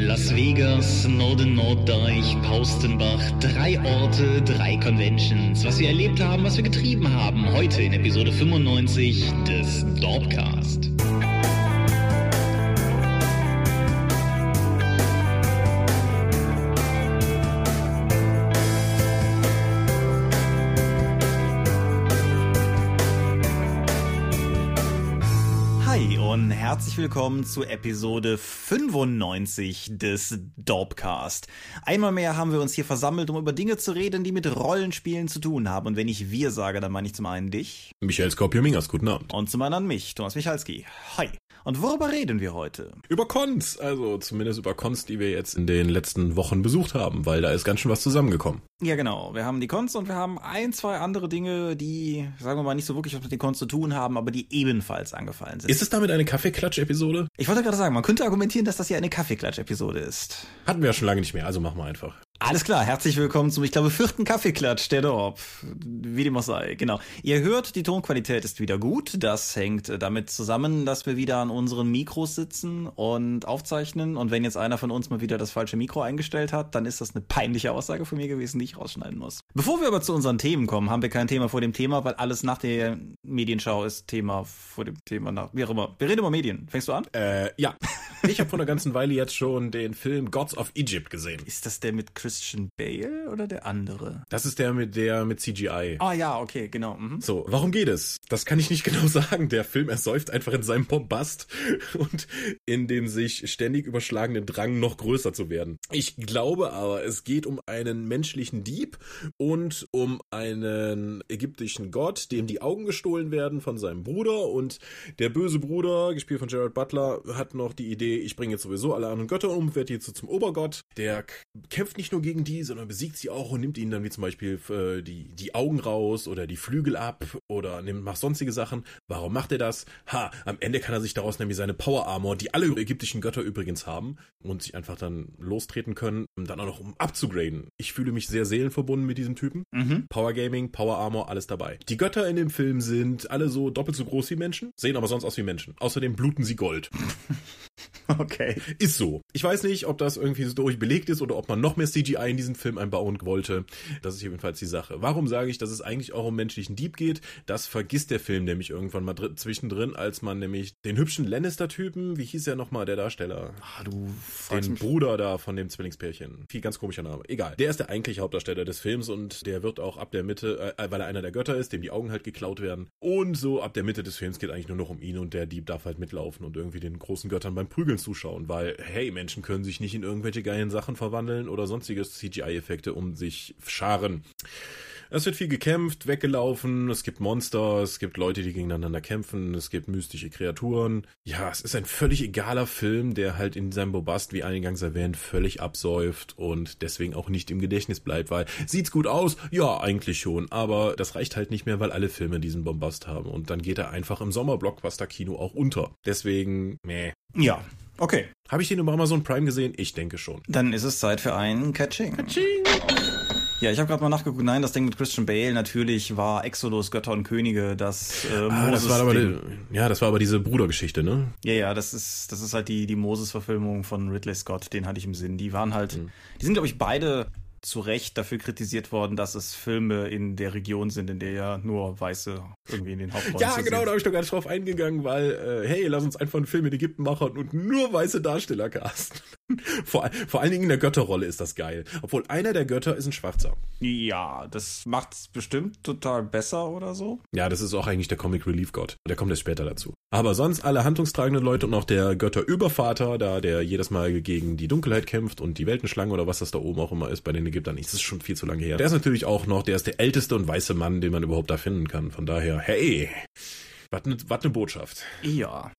Las Vegas, Norden Norddeich, Paustenbach, drei Orte, drei Conventions, was wir erlebt haben, was wir getrieben haben, heute in Episode 95 des Dorpcast. Willkommen zu Episode 95 des Dorpcast. Einmal mehr haben wir uns hier versammelt, um über Dinge zu reden, die mit Rollenspielen zu tun haben. Und wenn ich wir sage, dann meine ich zum einen dich. Michael Skorpio-Mingas, guten Abend. Und zum anderen mich, Thomas Michalski. Hi. Und worüber reden wir heute? Über Cons, also zumindest über Cons, die wir jetzt in den letzten Wochen besucht haben, weil da ist ganz schön was zusammengekommen. Ja, genau. Wir haben die Cons und wir haben ein, zwei andere Dinge, die, sagen wir mal, nicht so wirklich was mit den Cons zu tun haben, aber die ebenfalls angefallen sind. Ist es damit eine Kaffeeklatsch-Episode? Ich wollte gerade sagen, man könnte argumentieren, dass das hier eine Kaffeeklatsch-Episode ist. Hatten wir ja schon lange nicht mehr, also machen wir einfach. Alles klar, herzlich willkommen zum, ich glaube, vierten Kaffeeklatsch der Dorp. Wie dem auch sei, genau. Ihr hört, die Tonqualität ist wieder gut. Das hängt damit zusammen, dass wir wieder an unseren Mikros sitzen und aufzeichnen. Und wenn jetzt einer von uns mal wieder das falsche Mikro eingestellt hat, dann ist das eine peinliche Aussage von mir gewesen, die ich rausschneiden muss. Bevor wir aber zu unseren Themen kommen, haben wir kein Thema vor dem Thema, weil alles nach der Medienschau ist Thema vor dem Thema nach. Wie auch immer. Wir reden über Medien. Fängst du an? Äh, ja. Ich habe vor einer ganzen Weile jetzt schon den Film Gods of Egypt gesehen. Ist das der mit Christian Bale oder der andere? Das ist der mit der mit CGI. Ah ja, okay, genau. Mhm. So, warum geht es? Das kann ich nicht genau sagen. Der Film ersäuft einfach in seinem Bombast und in dem sich ständig überschlagenden Drang noch größer zu werden. Ich glaube aber, es geht um einen menschlichen Dieb und um einen ägyptischen Gott, dem die Augen gestohlen werden von seinem Bruder und der böse Bruder, gespielt von Gerald Butler, hat noch die Idee, ich bringe jetzt sowieso alle anderen Götter um, werde jetzt so zum Obergott. Der kämpft nicht nur gegen die, sondern besiegt sie auch und nimmt ihnen dann wie zum Beispiel äh, die, die Augen raus oder die Flügel ab oder nimmt, macht sonstige Sachen. Warum macht er das? Ha, am Ende kann er sich daraus nämlich seine Power Armor, die alle ägyptischen Götter übrigens haben und sich einfach dann lostreten können, dann auch noch um abzugraden. Ich fühle mich sehr seelenverbunden mit diesem Typen. Mhm. Power Gaming, Power Armor, alles dabei. Die Götter in dem Film sind alle so doppelt so groß wie Menschen, sehen aber sonst aus wie Menschen. Außerdem bluten sie Gold. Okay. Ist so. Ich weiß nicht, ob das irgendwie so durchbelegt ist oder ob man noch mehr CGI in diesen Film einbauen wollte. Das ist jedenfalls die Sache. Warum sage ich, dass es eigentlich auch um menschlichen Dieb geht? Das vergisst der Film nämlich irgendwann mal zwischendrin, als man nämlich den hübschen Lannister-Typen, wie hieß er nochmal, der Darsteller? Ah, du den Bruder da von dem Zwillingspärchen. Viel ganz komischer Name. Egal. Der ist der eigentliche Hauptdarsteller des Films und der wird auch ab der Mitte, äh, weil er einer der Götter ist, dem die Augen halt geklaut werden. Und so ab der Mitte des Films geht eigentlich nur noch um ihn und der Dieb darf halt mitlaufen und irgendwie den großen Göttern beim Prügeln zuschauen, weil, hey, Menschen können sich nicht in irgendwelche geilen Sachen verwandeln oder sonstiges CGI-Effekte um sich scharen. Es wird viel gekämpft, weggelaufen, es gibt Monster, es gibt Leute, die gegeneinander kämpfen, es gibt mystische Kreaturen. Ja, es ist ein völlig egaler Film, der halt in seinem Bobast, wie eingangs erwähnt, völlig absäuft und deswegen auch nicht im Gedächtnis bleibt, weil sieht's gut aus? Ja, eigentlich schon, aber das reicht halt nicht mehr, weil alle Filme diesen Bombast haben und dann geht er einfach im Sommerblockbuster-Kino auch unter. Deswegen, meh. Ja, okay. Habe ich den über Amazon Prime gesehen? Ich denke schon. Dann ist es Zeit für einen Catching. Catching! Ja, ich habe gerade mal nachgeguckt. Nein, das Ding mit Christian Bale natürlich war Exodus, Götter und Könige, das äh, ah, das war aber die, Ja, das war aber diese Brudergeschichte, ne? Ja, ja, das ist das ist halt die die Moses-Verfilmung von Ridley Scott, den hatte ich im Sinn. Die waren halt, mhm. die sind glaube ich beide zu Recht dafür kritisiert worden, dass es Filme in der Region sind, in der ja nur Weiße irgendwie in den Hauptrollen Ja, genau, da habe ich doch gar nicht drauf eingegangen, weil, äh, hey, lass uns einfach einen Film in Ägypten machen und nur weiße Darsteller casten. vor, vor allen Dingen in der Götterrolle ist das geil. Obwohl einer der Götter ist ein Schwarzer. Ja, das macht's bestimmt total besser oder so. Ja, das ist auch eigentlich der Comic Relief Gott. Der kommt erst später dazu. Aber sonst alle handlungstragenden Leute und auch der Götterübervater, da der jedes Mal gegen die Dunkelheit kämpft und die Weltenschlange oder was das da oben auch immer ist bei den Ägyptern. Das ist schon viel zu lange her. Der ist natürlich auch noch, der ist der älteste und weiße Mann, den man überhaupt da finden kann. Von daher, hey, was ne, ne Botschaft. Ja,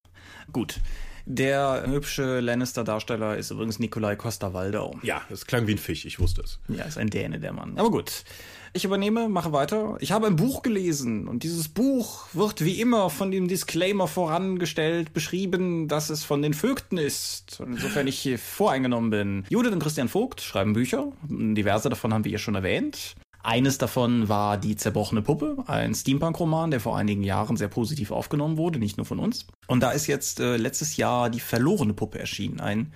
gut. Der hübsche Lannister-Darsteller ist übrigens Nikolai Costa-Waldau. Ja, es klang wie ein Fisch, ich wusste es. Ja, ist ein Däne, der Mann. Aber gut. Ich übernehme, mache weiter. Ich habe ein Buch gelesen und dieses Buch wird wie immer von dem Disclaimer vorangestellt, beschrieben, dass es von den Vögten ist. Und insofern ich hier voreingenommen bin. Judith und Christian Vogt schreiben Bücher. Diverse davon haben wir hier schon erwähnt. Eines davon war Die zerbrochene Puppe, ein Steampunk-Roman, der vor einigen Jahren sehr positiv aufgenommen wurde, nicht nur von uns. Und da ist jetzt äh, letztes Jahr Die verlorene Puppe erschienen, ein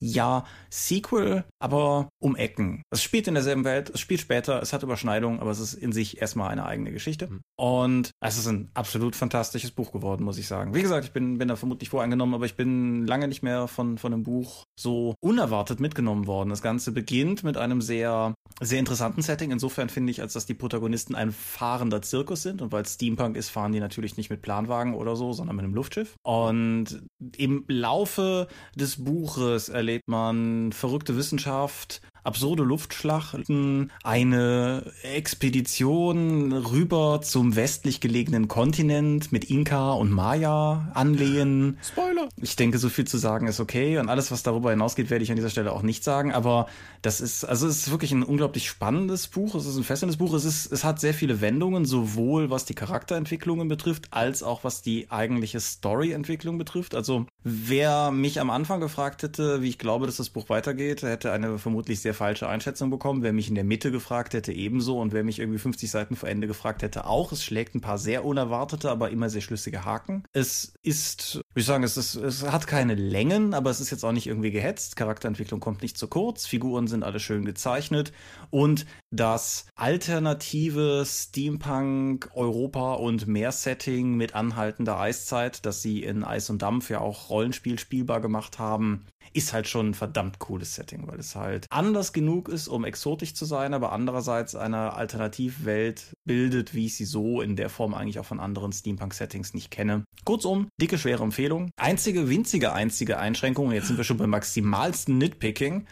ja, Sequel, aber um Ecken. Es spielt in derselben Welt, es spielt später, es hat Überschneidungen, aber es ist in sich erstmal eine eigene Geschichte. Mhm. Und es ist ein absolut fantastisches Buch geworden, muss ich sagen. Wie gesagt, ich bin, bin da vermutlich voreingenommen, aber ich bin lange nicht mehr von, von einem Buch so unerwartet mitgenommen worden. Das Ganze beginnt mit einem sehr, sehr interessanten Setting. Insofern finde ich, als dass die Protagonisten ein fahrender Zirkus sind und weil es Steampunk ist, fahren die natürlich nicht mit Planwagen oder so, sondern mit einem Luftschiff. Und im Laufe des Buches erlebt man verrückte Wissenschaft, absurde Luftschlachten, eine Expedition rüber zum westlich gelegenen Kontinent mit Inka und Maya anlehen. Spoiler! Ich denke, so viel zu sagen ist okay und alles, was darüber hinausgeht, werde ich an dieser Stelle auch nicht sagen, aber das ist, also es ist wirklich ein unglaublich spannendes Buch, es ist ein fesselndes Buch, es ist, es hat sehr viele Wendungen, sowohl was die Charakterentwicklungen betrifft, als auch was die eigentliche Storyentwicklung betrifft. Also, wer mich am Anfang gefragt hätte, wie ich glaube, dass das Buch weitergeht, hätte eine vermutlich sehr falsche Einschätzung bekommen. Wer mich in der Mitte gefragt hätte, ebenso. Und wer mich irgendwie 50 Seiten vor Ende gefragt hätte, auch. Es schlägt ein paar sehr unerwartete, aber immer sehr schlüssige Haken. Es ist, wie ich sagen, es, ist, es hat keine Längen, aber es ist jetzt auch nicht irgendwie gehetzt. Charakterentwicklung kommt nicht zu kurz. Figuren sind alle schön gezeichnet. Und das alternative Steampunk, Europa und Meer-Setting mit anhaltender Eiszeit, das sie in Eis und Dampf ja auch Rollenspiel spielbar gemacht haben, ist halt schon ein verdammt cooles Setting, weil es halt anders genug ist, um exotisch zu sein, aber andererseits eine Alternativwelt bildet, wie ich sie so in der Form eigentlich auch von anderen Steampunk-Settings nicht kenne. Kurzum, dicke, schwere Empfehlung. Einzige, winzige, einzige Einschränkung, jetzt sind wir schon beim maximalsten Nitpicking.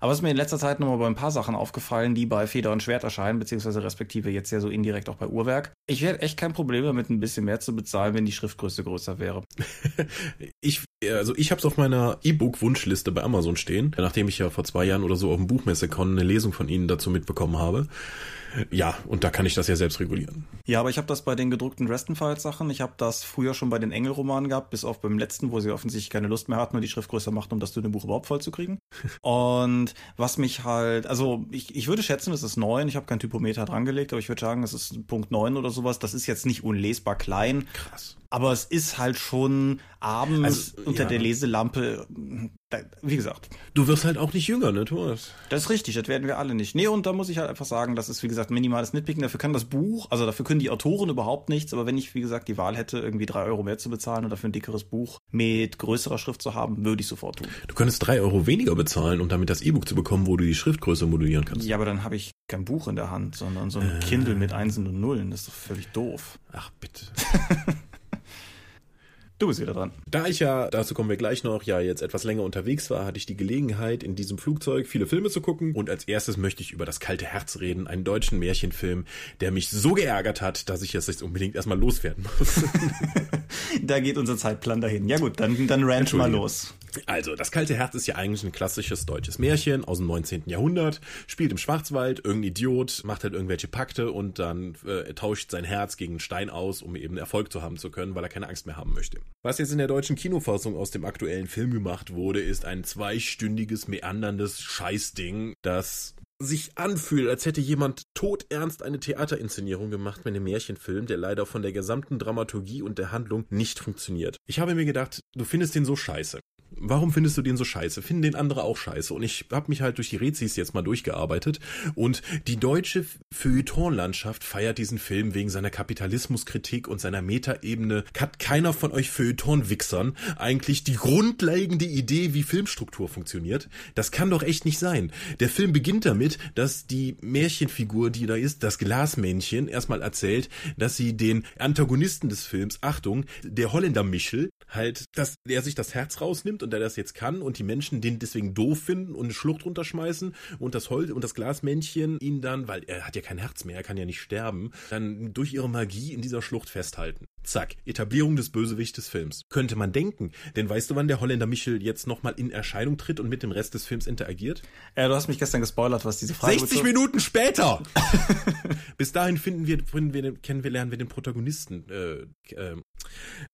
Aber es ist mir in letzter Zeit nochmal bei ein paar Sachen aufgefallen, die bei Feder und Schwert erscheinen, beziehungsweise respektive jetzt ja so indirekt auch bei Uhrwerk. Ich hätte echt kein Problem damit, ein bisschen mehr zu bezahlen, wenn die Schriftgröße größer wäre. ich, also ich habe es auf meiner E-Book-Wunschliste bei Amazon stehen, nachdem ich ja vor zwei Jahren oder so auf dem Buchmesse-Con eine Lesung von Ihnen dazu mitbekommen habe. Ja, und da kann ich das ja selbst regulieren. Ja, aber ich habe das bei den gedruckten Restenfiles-Sachen. Ich habe das früher schon bei den Engelromanen gehabt, bis auf beim letzten, wo sie offensichtlich keine Lust mehr hatten und die Schrift größer machten, um das dünne Buch überhaupt voll zu kriegen. und was mich halt, also ich, ich würde schätzen, es ist neun. Ich habe kein Typometer dran gelegt, aber ich würde sagen, es ist Punkt neun oder sowas. Das ist jetzt nicht unlesbar klein. Krass. Aber es ist halt schon abends also, unter ja. der Leselampe, wie gesagt. Du wirst halt auch nicht jünger, ne, Thomas? Das ist richtig, das werden wir alle nicht. Nee, und da muss ich halt einfach sagen, das ist, wie gesagt, minimales Nitpicken. Dafür kann das Buch, also dafür können die Autoren überhaupt nichts, aber wenn ich, wie gesagt, die Wahl hätte, irgendwie drei Euro mehr zu bezahlen und dafür ein dickeres Buch mit größerer Schrift zu haben, würde ich sofort tun. Du könntest drei Euro weniger bezahlen, um damit das E-Book zu bekommen, wo du die Schriftgröße modulieren kannst. Ja, aber dann habe ich kein Buch in der Hand, sondern so ein äh. Kindle mit Einsen und Nullen. Das ist doch völlig doof. Ach, bitte. Du bist wieder dran. Da ich ja, dazu kommen wir gleich noch, ja jetzt etwas länger unterwegs war, hatte ich die Gelegenheit, in diesem Flugzeug viele Filme zu gucken. Und als erstes möchte ich über das kalte Herz reden, einen deutschen Märchenfilm, der mich so geärgert hat, dass ich es jetzt unbedingt erstmal loswerden muss. da geht unser Zeitplan dahin. Ja gut, dann, dann ranch mal los. Also, das kalte Herz ist ja eigentlich ein klassisches deutsches Märchen aus dem 19. Jahrhundert, spielt im Schwarzwald, irgendein Idiot macht halt irgendwelche Pakte und dann äh, tauscht sein Herz gegen einen Stein aus, um eben Erfolg zu haben zu können, weil er keine Angst mehr haben möchte. Was jetzt in der deutschen Kinofassung aus dem aktuellen Film gemacht wurde, ist ein zweistündiges, meanderndes Scheißding, das sich anfühlt, als hätte jemand todernst eine Theaterinszenierung gemacht mit einem Märchenfilm, der leider von der gesamten Dramaturgie und der Handlung nicht funktioniert. Ich habe mir gedacht, du findest den so scheiße warum findest du den so scheiße? Finden den andere auch scheiße? Und ich habe mich halt durch die Rezis jetzt mal durchgearbeitet und die deutsche Feuilleton-Landschaft feiert diesen Film wegen seiner Kapitalismuskritik und seiner Metaebene. Hat keiner von euch Feuilleton-Wichsern eigentlich die grundlegende Idee, wie Filmstruktur funktioniert? Das kann doch echt nicht sein. Der Film beginnt damit, dass die Märchenfigur, die da ist, das Glasmännchen, erstmal erzählt, dass sie den Antagonisten des Films, Achtung, der Holländer Michel, halt, dass er sich das Herz rausnimmt und der das jetzt kann und die Menschen den deswegen doof finden und eine Schlucht runterschmeißen und das Holz und das Glasmännchen ihn dann, weil er hat ja kein Herz mehr, er kann ja nicht sterben, dann durch ihre Magie in dieser Schlucht festhalten. Zack, Etablierung des Bösewichts des Films. Könnte man denken, denn weißt du, wann der Holländer Michel jetzt nochmal in Erscheinung tritt und mit dem Rest des Films interagiert? Äh, du hast mich gestern gespoilert, was diese Frage 60 betrifft. Minuten später! Bis dahin finden wir, finden wir, kennen wir, lernen wir den Protagonisten, äh, äh,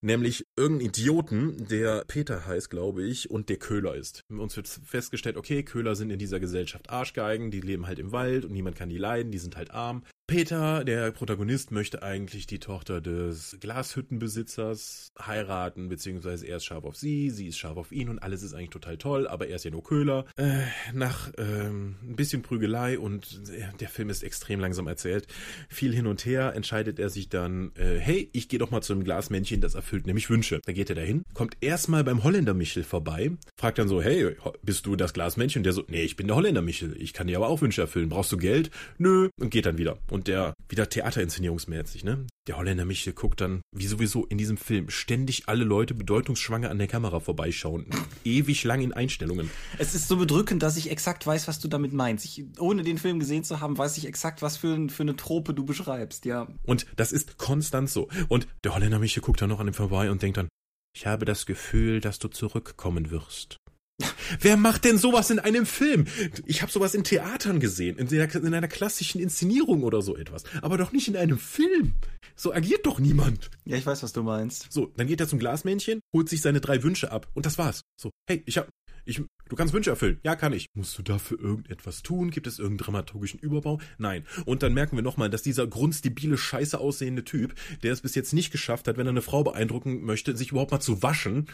nämlich irgendein Idioten, der Peter heißt, glaube ich, und der Köhler ist. Uns wird festgestellt, okay, Köhler sind in dieser Gesellschaft Arschgeigen, die leben halt im Wald und niemand kann die leiden, die sind halt arm. Peter, der Protagonist, möchte eigentlich die Tochter des Glashüttenbesitzers heiraten, beziehungsweise er ist scharf auf sie, sie ist scharf auf ihn und alles ist eigentlich total toll, aber er ist ja nur Köhler. Äh, nach ähm, ein bisschen Prügelei und der Film ist extrem langsam erzählt, viel hin und her, entscheidet er sich dann, äh, hey, ich gehe doch mal zu einem Glasmännchen, das erfüllt nämlich Wünsche. Da geht er dahin, kommt erstmal beim Holländer Michel vorbei, fragt dann so, hey, bist du das Glasmännchen? Und der so, nee, ich bin der Holländer Michel, ich kann dir aber auch Wünsche erfüllen. Brauchst du Geld? Nö. Und geht dann wieder. Und der, wieder Theaterinszenierungsmäßig, ne? Der Holländer Michel guckt dann, wie sowieso in diesem Film, ständig alle Leute bedeutungsschwanger an der Kamera vorbeischauen. Ewig lang in Einstellungen. Es ist so bedrückend, dass ich exakt weiß, was du damit meinst. Ich, ohne den Film gesehen zu haben, weiß ich exakt, was für, für eine Trope du beschreibst, ja. Und das ist konstant so. Und der Holländer Michel guckt dann noch an ihm vorbei und denkt dann, ich habe das Gefühl, dass du zurückkommen wirst. Wer macht denn sowas in einem Film? Ich habe sowas in Theatern gesehen, in, der, in einer klassischen Inszenierung oder so etwas, aber doch nicht in einem Film. So agiert doch niemand. Ja, ich weiß, was du meinst. So, dann geht er zum Glasmännchen, holt sich seine drei Wünsche ab und das war's. So, hey, ich hab ich, du kannst Wünsche erfüllen. Ja, kann ich. Musst du dafür irgendetwas tun? Gibt es irgendeinen dramaturgischen Überbau? Nein. Und dann merken wir nochmal, dass dieser grundstibile, scheiße aussehende Typ, der es bis jetzt nicht geschafft hat, wenn er eine Frau beeindrucken möchte, sich überhaupt mal zu waschen,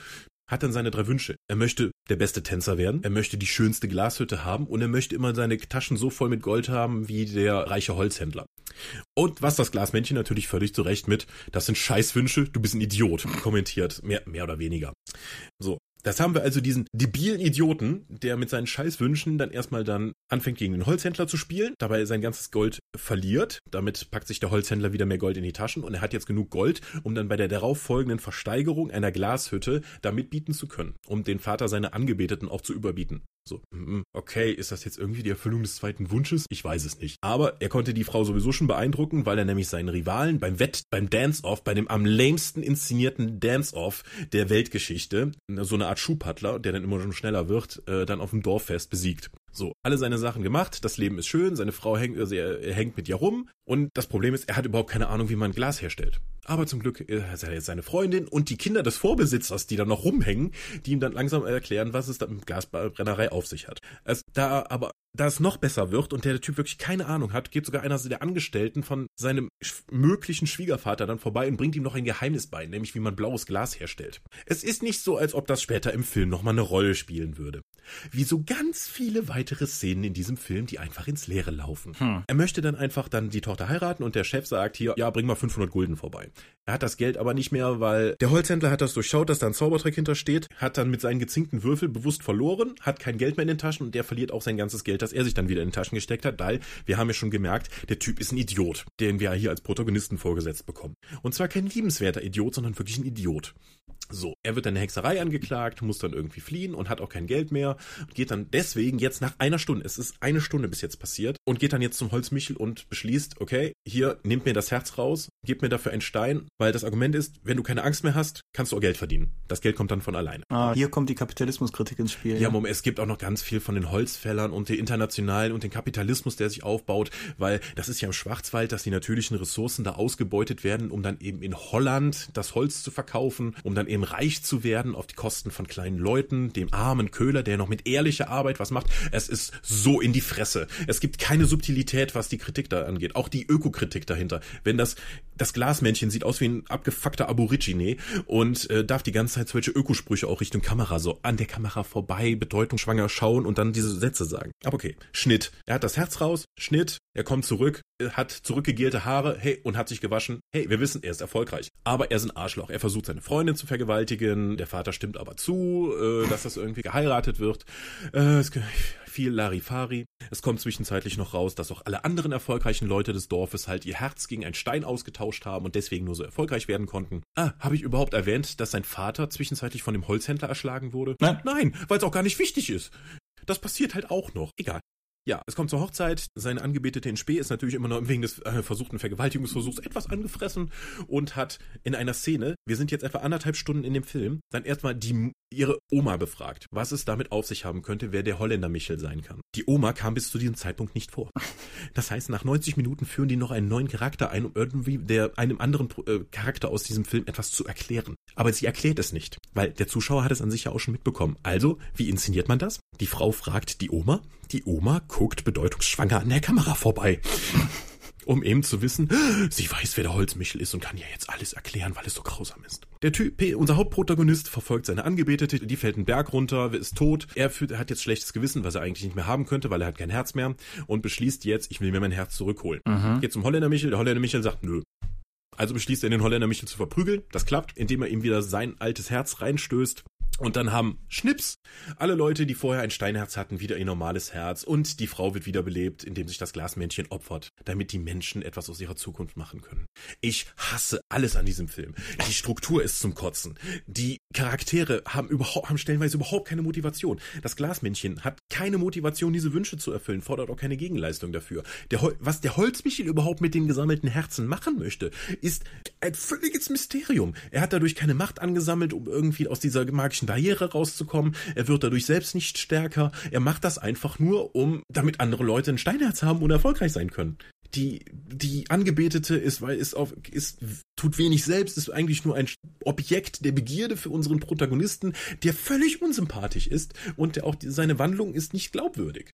hat dann seine drei Wünsche. Er möchte der beste Tänzer werden, er möchte die schönste Glashütte haben und er möchte immer seine Taschen so voll mit Gold haben wie der reiche Holzhändler. Und was das Glasmännchen natürlich völlig zurecht mit, das sind Scheißwünsche, du bist ein Idiot, kommentiert, mehr, mehr oder weniger. So, das haben wir also diesen debilen Idioten, der mit seinen Scheißwünschen dann erstmal dann anfängt gegen den Holzhändler zu spielen, dabei sein ganzes Gold verliert. Damit packt sich der Holzhändler wieder mehr Gold in die Taschen und er hat jetzt genug Gold, um dann bei der darauffolgenden Versteigerung einer Glashütte da mitbieten zu können, um den Vater seiner Angebeteten auch zu überbieten. So, mm, okay, ist das jetzt irgendwie die Erfüllung des zweiten Wunsches? Ich weiß es nicht. Aber er konnte die Frau sowieso schon beeindrucken, weil er nämlich seinen Rivalen beim Wett, beim Dance-Off, bei dem am lämsten inszenierten Dance-Off der Weltgeschichte, so eine Art Schuhpattler, der dann immer schon schneller wird, äh, dann auf dem Dorffest besiegt. So, alle seine Sachen gemacht, das Leben ist schön, seine Frau hängt, also er, hängt mit ihr rum und das Problem ist, er hat überhaupt keine Ahnung, wie man Glas herstellt. Aber zum Glück äh, hat er jetzt seine Freundin und die Kinder des Vorbesitzers, die da noch rumhängen, die ihm dann langsam erklären, was es da mit Gasbrennerei auf sich hat. Es, da aber da es noch besser wird und der Typ wirklich keine Ahnung hat, geht sogar einer der Angestellten von seinem möglichen Schwiegervater dann vorbei und bringt ihm noch ein Geheimnis bei, nämlich wie man blaues Glas herstellt. Es ist nicht so, als ob das später im Film nochmal eine Rolle spielen würde. Wie so ganz viele weitere Szenen in diesem Film, die einfach ins Leere laufen. Hm. Er möchte dann einfach dann die Tochter heiraten und der Chef sagt hier, ja, bring mal 500 Gulden vorbei. Er hat das Geld aber nicht mehr, weil der Holzhändler hat das durchschaut, dass da ein Zaubertrick hintersteht, hat dann mit seinen gezinkten Würfel bewusst verloren, hat kein Geld mehr in den Taschen und der verliert auch sein ganzes Geld, das er sich dann wieder in den Taschen gesteckt hat, weil wir haben ja schon gemerkt, der Typ ist ein Idiot, den wir hier als Protagonisten vorgesetzt bekommen. Und zwar kein liebenswerter Idiot, sondern wirklich ein Idiot. So, er wird dann eine Hexerei angeklagt, muss dann irgendwie fliehen und hat auch kein Geld mehr und geht dann deswegen jetzt nach einer Stunde, es ist eine Stunde bis jetzt passiert, und geht dann jetzt zum Holzmichel und beschließt, okay, hier, nehmt mir das Herz raus, gebt mir dafür einen Stein, weil das Argument ist, wenn du keine Angst mehr hast, kannst du auch Geld verdienen. Das Geld kommt dann von alleine. Ah, hier kommt die Kapitalismuskritik ins Spiel. Ja, Moment, es gibt auch noch ganz viel von den Holzfällern und den internationalen und den Kapitalismus, der sich aufbaut, weil das ist ja im Schwarzwald, dass die natürlichen Ressourcen da ausgebeutet werden, um dann eben in Holland das Holz zu verkaufen, um dann eben reich zu werden auf die Kosten von kleinen Leuten, dem armen Köhler, der noch mit ehrlicher Arbeit was macht. Es ist so in die Fresse. Es gibt keine Subtilität, was die Kritik da angeht. Auch die Ökokritik dahinter. Wenn das, das Glasmännchen sieht aus wie ein abgefuckter Aborigine und äh, darf die ganze Zeit solche Ökosprüche auch Richtung Kamera so an der Kamera vorbei, bedeutungsschwanger schauen und dann diese Sätze sagen. Aber okay, Schnitt. Er hat das Herz raus, Schnitt, er kommt zurück, hat zurückgegelte Haare, hey, und hat sich gewaschen. Hey, wir wissen, er ist erfolgreich. Aber er ist ein Arschloch. Er versucht seine Freundin zu vergewaltigen. Der Vater stimmt aber zu, äh, dass das irgendwie geheiratet wird. Äh, es, viel Larifari. Es kommt zwischenzeitlich noch raus, dass auch alle anderen erfolgreichen Leute des Dorfes halt ihr Herz gegen einen Stein ausgetauscht haben und deswegen nur so erfolgreich werden konnten. Ah, habe ich überhaupt erwähnt, dass sein Vater zwischenzeitlich von dem Holzhändler erschlagen wurde? Nein. Nein, weil es auch gar nicht wichtig ist. Das passiert halt auch noch. Egal. Ja, es kommt zur Hochzeit. Seine Angebetete in Spee ist natürlich immer noch wegen des äh, versuchten Vergewaltigungsversuchs etwas angefressen und hat in einer Szene, wir sind jetzt etwa anderthalb Stunden in dem Film, dann erstmal die ihre Oma befragt, was es damit auf sich haben könnte, wer der Holländer Michel sein kann. Die Oma kam bis zu diesem Zeitpunkt nicht vor. Das heißt, nach 90 Minuten führen die noch einen neuen Charakter ein, um irgendwie der einem anderen äh, Charakter aus diesem Film etwas zu erklären. Aber sie erklärt es nicht, weil der Zuschauer hat es an sich ja auch schon mitbekommen. Also, wie inszeniert man das? Die Frau fragt die Oma, die Oma guckt bedeutungsschwanger an der Kamera vorbei. um eben zu wissen, sie weiß, wer der Holzmichel ist und kann ja jetzt alles erklären, weil es so grausam ist. Der Typ, unser Hauptprotagonist, verfolgt seine Angebetete, die fällt einen Berg runter, ist tot. Er hat jetzt schlechtes Gewissen, was er eigentlich nicht mehr haben könnte, weil er hat kein Herz mehr und beschließt jetzt, ich will mir mein Herz zurückholen. Mhm. Geht zum Holländer Michel, der Holländer Michel sagt, nö, also beschließt er, den Holländer Michel zu verprügeln. Das klappt, indem er ihm wieder sein altes Herz reinstößt. Und dann haben Schnips alle Leute, die vorher ein Steinherz hatten, wieder ihr normales Herz und die Frau wird wiederbelebt, indem sich das Glasmännchen opfert, damit die Menschen etwas aus ihrer Zukunft machen können. Ich hasse alles an diesem Film. Die Struktur ist zum Kotzen. Die Charaktere haben überhaupt, haben stellenweise überhaupt keine Motivation. Das Glasmännchen hat keine Motivation, diese Wünsche zu erfüllen, fordert auch keine Gegenleistung dafür. Der, was der Holzmichel überhaupt mit den gesammelten Herzen machen möchte, ist ein völliges Mysterium. Er hat dadurch keine Macht angesammelt, um irgendwie aus dieser magischen Barriere rauszukommen. Er wird dadurch selbst nicht stärker. Er macht das einfach nur, um, damit andere Leute ein Steinherz haben und erfolgreich sein können. Die, die Angebetete ist, weil ist auf, ist, tut wenig selbst, ist eigentlich nur ein Objekt der Begierde für unseren Protagonisten, der völlig unsympathisch ist und der auch seine Wandlung ist nicht glaubwürdig.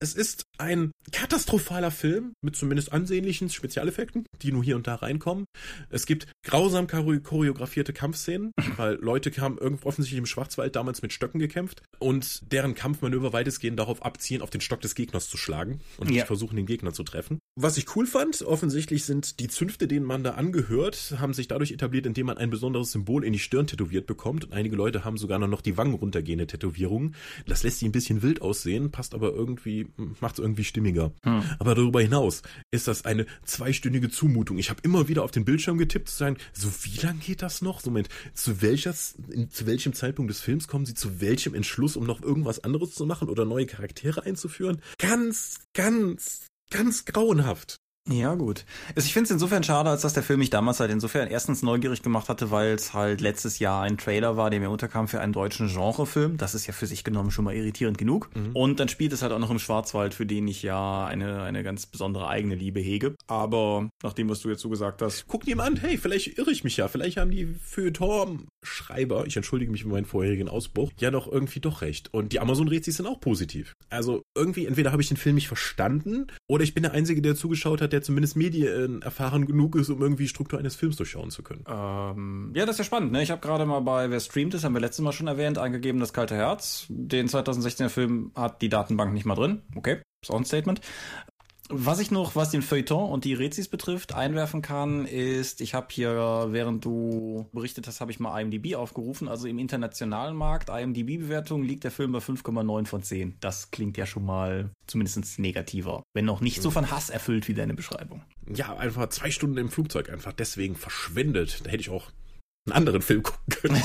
Es ist ein katastrophaler Film mit zumindest ansehnlichen Spezialeffekten, die nur hier und da reinkommen. Es gibt grausam choreografierte Kampfszenen, weil Leute haben irgendwo offensichtlich im Schwarzwald damals mit Stöcken gekämpft und deren Kampfmanöver weitestgehend darauf abziehen, auf den Stock des Gegners zu schlagen und nicht versuchen, den Gegner zu treffen. Was ich cool fand, offensichtlich sind die Zünfte, denen man da angehört, haben sich dadurch etabliert, indem man ein besonderes Symbol in die Stirn tätowiert bekommt und einige Leute haben sogar noch die Wangen runtergehende Tätowierungen. Das lässt sie ein bisschen wild aussehen, passt aber irgendwie macht es irgendwie stimmiger. Hm. Aber darüber hinaus ist das eine zweistündige Zumutung. Ich habe immer wieder auf den Bildschirm getippt zu sagen, so wie lang geht das noch? So Moment, zu welcher, zu welchem Zeitpunkt des Films kommen sie zu welchem Entschluss, um noch irgendwas anderes zu machen oder neue Charaktere einzuführen? Ganz, ganz, ganz grauenhaft. Ja, gut. Also ich finde es insofern schade, als dass der Film mich damals halt insofern erstens neugierig gemacht hatte, weil es halt letztes Jahr ein Trailer war, der mir unterkam für einen deutschen Genrefilm. Das ist ja für sich genommen schon mal irritierend genug. Mhm. Und dann spielt es halt auch noch im Schwarzwald, für den ich ja eine, eine ganz besondere eigene Liebe hege. Aber nach dem, was du jetzt so gesagt hast. Guck dir mal an, hey, vielleicht irre ich mich ja. Vielleicht haben die Feuilleton-Schreiber, ich entschuldige mich für meinen vorherigen Ausbruch, ja doch irgendwie doch recht. Und die Amazon-Rezis sind auch positiv. Also irgendwie, entweder habe ich den Film nicht verstanden oder ich bin der Einzige, der zugeschaut hat, der der zumindest Medien erfahren genug ist, um irgendwie Struktur eines Films durchschauen zu können. Ähm, ja, das ist ja spannend. Ne? Ich habe gerade mal bei Wer streamt ist, haben wir letztes Mal schon erwähnt, eingegeben, das kalte Herz. Den 2016er Film hat die Datenbank nicht mal drin. Okay, ist auch ein Statement. Was ich noch, was den Feuilleton und die Rezis betrifft, einwerfen kann, ist, ich habe hier, während du berichtet hast, habe ich mal IMDb aufgerufen. Also im internationalen Markt, IMDb-Bewertung liegt der Film bei 5,9 von 10. Das klingt ja schon mal zumindest negativer. Wenn noch nicht so von Hass erfüllt wie deine Beschreibung. Ja, einfach zwei Stunden im Flugzeug einfach deswegen verschwendet. Da hätte ich auch einen anderen Film gucken können.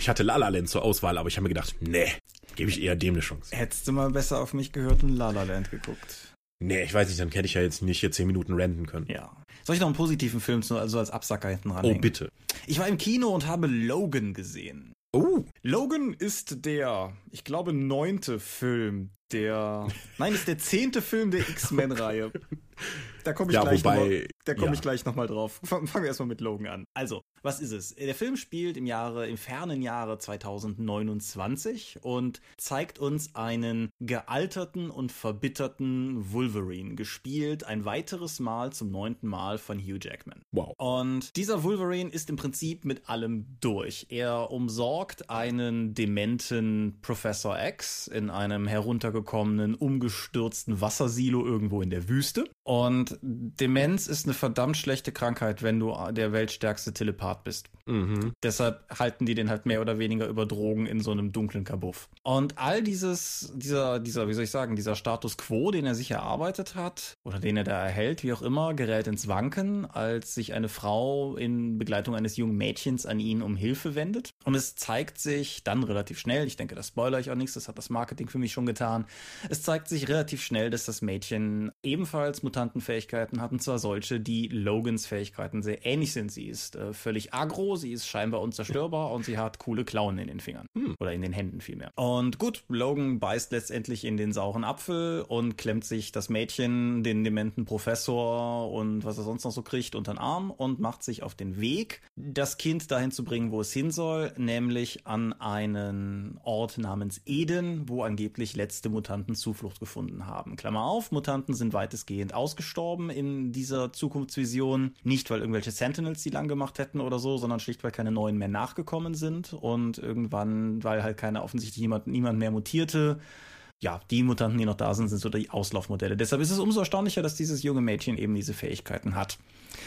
ich hatte La La Land zur Auswahl, aber ich habe mir gedacht, nee, gebe ich eher dem eine Chance. Hättest du mal besser auf mich gehört und La La Land geguckt. Nee, ich weiß nicht, dann hätte ich ja jetzt nicht hier zehn Minuten renten können. Ja. Soll ich noch einen positiven Film so also als Absacker hinten ran? Oh, bitte. Ich war im Kino und habe Logan gesehen. Oh. Logan ist der, ich glaube, neunte Film der. Nein, ist der zehnte Film der X-Men-Reihe. Da komme ich, ja, gleich wobei, noch mal, ja. ich gleich nochmal drauf. Fangen wir erstmal mit Logan an. Also, was ist es? Der Film spielt im Jahre, im fernen Jahre 2029 und zeigt uns einen gealterten und verbitterten Wolverine, gespielt ein weiteres Mal zum neunten Mal von Hugh Jackman. Wow. Und dieser Wolverine ist im Prinzip mit allem durch. Er umsorgt einen dementen Professor X in einem heruntergekommenen, umgestürzten Wassersilo irgendwo in der Wüste. Und Demenz ist eine verdammt schlechte Krankheit, wenn du der weltstärkste Telepath bist. Mhm. Deshalb halten die den halt mehr oder weniger über Drogen in so einem dunklen Kabuff. Und all dieses, dieser, dieser, wie soll ich sagen, dieser Status quo, den er sich erarbeitet hat, oder den er da erhält, wie auch immer, gerät ins Wanken, als sich eine Frau in Begleitung eines jungen Mädchens an ihn um Hilfe wendet. Und es zeigt sich dann relativ schnell, ich denke, das spoiler ich auch nichts, das hat das Marketing für mich schon getan. Es zeigt sich relativ schnell, dass das Mädchen ebenfalls Mutantenfähigkeiten hat, und zwar solche, die Logans Fähigkeiten sehr ähnlich sind. Sie ist äh, völlig agro, sie ist scheinbar unzerstörbar und sie hat coole Klauen in den Fingern. Hm. Oder in den Händen vielmehr. Und gut, Logan beißt letztendlich in den sauren Apfel und klemmt sich das Mädchen, den dementen Professor und was er sonst noch so kriegt, unter den Arm und macht sich auf den Weg, das Kind dahin zu bringen, wo es hin soll, nämlich an einen Ort namens Eden, wo angeblich letzte Mutanten Zuflucht gefunden haben. Klammer auf, Mutanten sind weitestgehend ausgestorben gestorben in dieser Zukunftsvision. Nicht, weil irgendwelche Sentinels die lang gemacht hätten oder so, sondern schlicht, weil keine neuen mehr nachgekommen sind und irgendwann, weil halt keine offensichtlich niemand, niemand mehr mutierte ja, die Mutanten, die noch da sind, sind so die Auslaufmodelle. Deshalb ist es umso erstaunlicher, dass dieses junge Mädchen eben diese Fähigkeiten hat.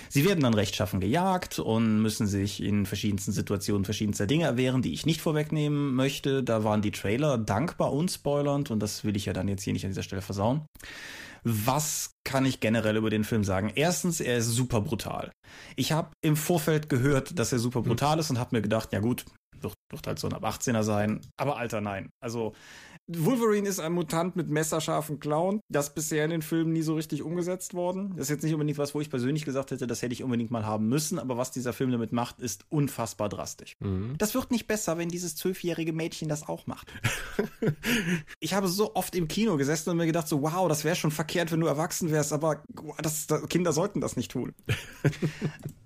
Sie werden dann rechtschaffen gejagt und müssen sich in verschiedensten Situationen verschiedenster Dinge erwehren, die ich nicht vorwegnehmen möchte. Da waren die Trailer dankbar unspoilernd und das will ich ja dann jetzt hier nicht an dieser Stelle versauen. Was kann ich generell über den Film sagen? Erstens, er ist super brutal. Ich habe im Vorfeld gehört, dass er super brutal ist und habe mir gedacht, ja gut, wird, wird halt so ein ab 18er sein. Aber Alter, nein. Also Wolverine ist ein Mutant mit messerscharfen Clown. Das bisher in den Filmen nie so richtig umgesetzt worden. Das ist jetzt nicht unbedingt was, wo ich persönlich gesagt hätte, das hätte ich unbedingt mal haben müssen. Aber was dieser Film damit macht, ist unfassbar drastisch. Mhm. Das wird nicht besser, wenn dieses zwölfjährige Mädchen das auch macht. ich habe so oft im Kino gesessen und mir gedacht, so wow, das wäre schon verkehrt, wenn du erwachsen wärst. Aber das, das, Kinder sollten das nicht tun.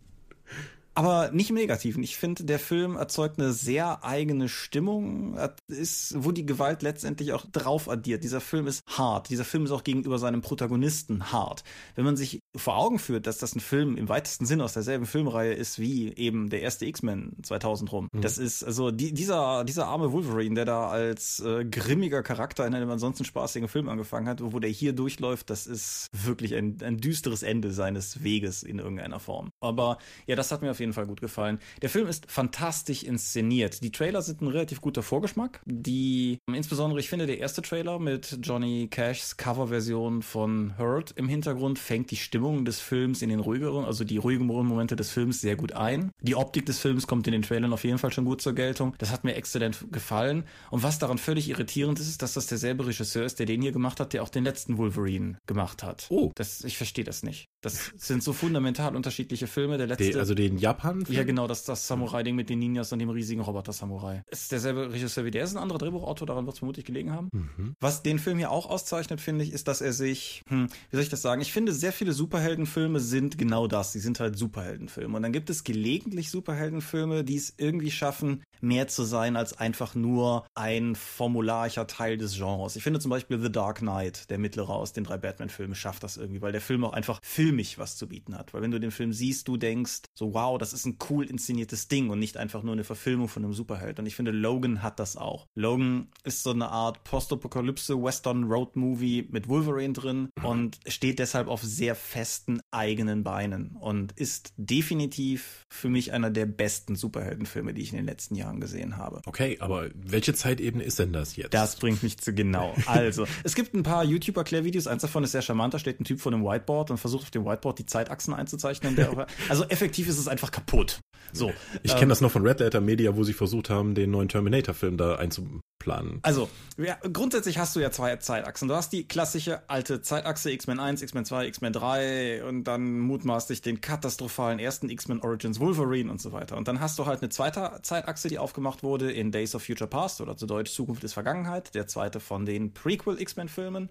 Aber nicht im Negativen. Ich finde, der Film erzeugt eine sehr eigene Stimmung, ist, wo die Gewalt letztendlich auch drauf addiert. Dieser Film ist hart. Dieser Film ist auch gegenüber seinem Protagonisten hart. Wenn man sich vor Augen führt, dass das ein Film im weitesten Sinne aus derselben Filmreihe ist wie eben der erste X-Men 2000 rum. Mhm. Das ist also die, dieser, dieser arme Wolverine, der da als äh, grimmiger Charakter in einem ansonsten spaßigen Film angefangen hat, wo der hier durchläuft, das ist wirklich ein, ein düsteres Ende seines Weges in irgendeiner Form. Aber ja, das hat mir auf jeden jeden Fall gut gefallen. Der Film ist fantastisch inszeniert. Die Trailer sind ein relativ guter Vorgeschmack. Die, insbesondere, ich finde, der erste Trailer mit Johnny Cashs Coverversion von Hurt im Hintergrund fängt die Stimmung des Films in den ruhigeren, also die ruhigeren Momente des Films sehr gut ein. Die Optik des Films kommt in den Trailern auf jeden Fall schon gut zur Geltung. Das hat mir exzellent gefallen. Und was daran völlig irritierend ist, ist, dass das derselbe Regisseur ist, der den hier gemacht hat, der auch den letzten Wolverine gemacht hat. Oh. Das, ich verstehe das nicht. Das sind so fundamental unterschiedliche Filme. Der letzte. Die, also den Japan? Ja, genau, das, das Samurai-Ding mit den Ninjas und dem riesigen Roboter-Samurai. Ist derselbe Regisseur wie der, ist ein anderer Drehbuchautor, daran wird es vermutlich gelegen haben. Mhm. Was den Film hier auch auszeichnet, finde ich, ist, dass er sich, hm, wie soll ich das sagen? Ich finde, sehr viele Superheldenfilme sind genau das. Sie sind halt Superheldenfilme. Und dann gibt es gelegentlich Superheldenfilme, die es irgendwie schaffen, mehr zu sein als einfach nur ein formularischer Teil des Genres. Ich finde zum Beispiel The Dark Knight, der mittlere aus den drei Batman-Filmen, schafft das irgendwie, weil der Film auch einfach Film filmig was zu bieten hat. Weil wenn du den Film siehst, du denkst, so wow, das ist ein cool inszeniertes Ding und nicht einfach nur eine Verfilmung von einem Superheld. Und ich finde, Logan hat das auch. Logan ist so eine Art Postapokalypse Western Road Movie mit Wolverine drin und steht deshalb auf sehr festen eigenen Beinen und ist definitiv für mich einer der besten Superheldenfilme, die ich in den letzten Jahren gesehen habe. Okay, aber welche Zeitebene ist denn das jetzt? Das bringt mich zu genau. Also, es gibt ein paar YouTube-Erklärvideos. Eins davon ist sehr charmant. Da steht ein Typ vor einem Whiteboard und versucht auf dem Whiteboard die Zeitachsen einzuzeichnen. also effektiv ist es einfach kaputt. So. Ich ähm, kenne das noch von Red Letter Media, wo sie versucht haben, den neuen Terminator-Film da einzuplanen. Also, ja, grundsätzlich hast du ja zwei Zeitachsen. Du hast die klassische alte Zeitachse X-Men 1, X-Men 2, X-Men 3 und dann mutmaßlich den katastrophalen ersten X-Men Origins Wolverine und so weiter. Und dann hast du halt eine zweite Zeitachse, die aufgemacht wurde in Days of Future Past oder zu Deutsch Zukunft ist Vergangenheit, der zweite von den Prequel X-Men Filmen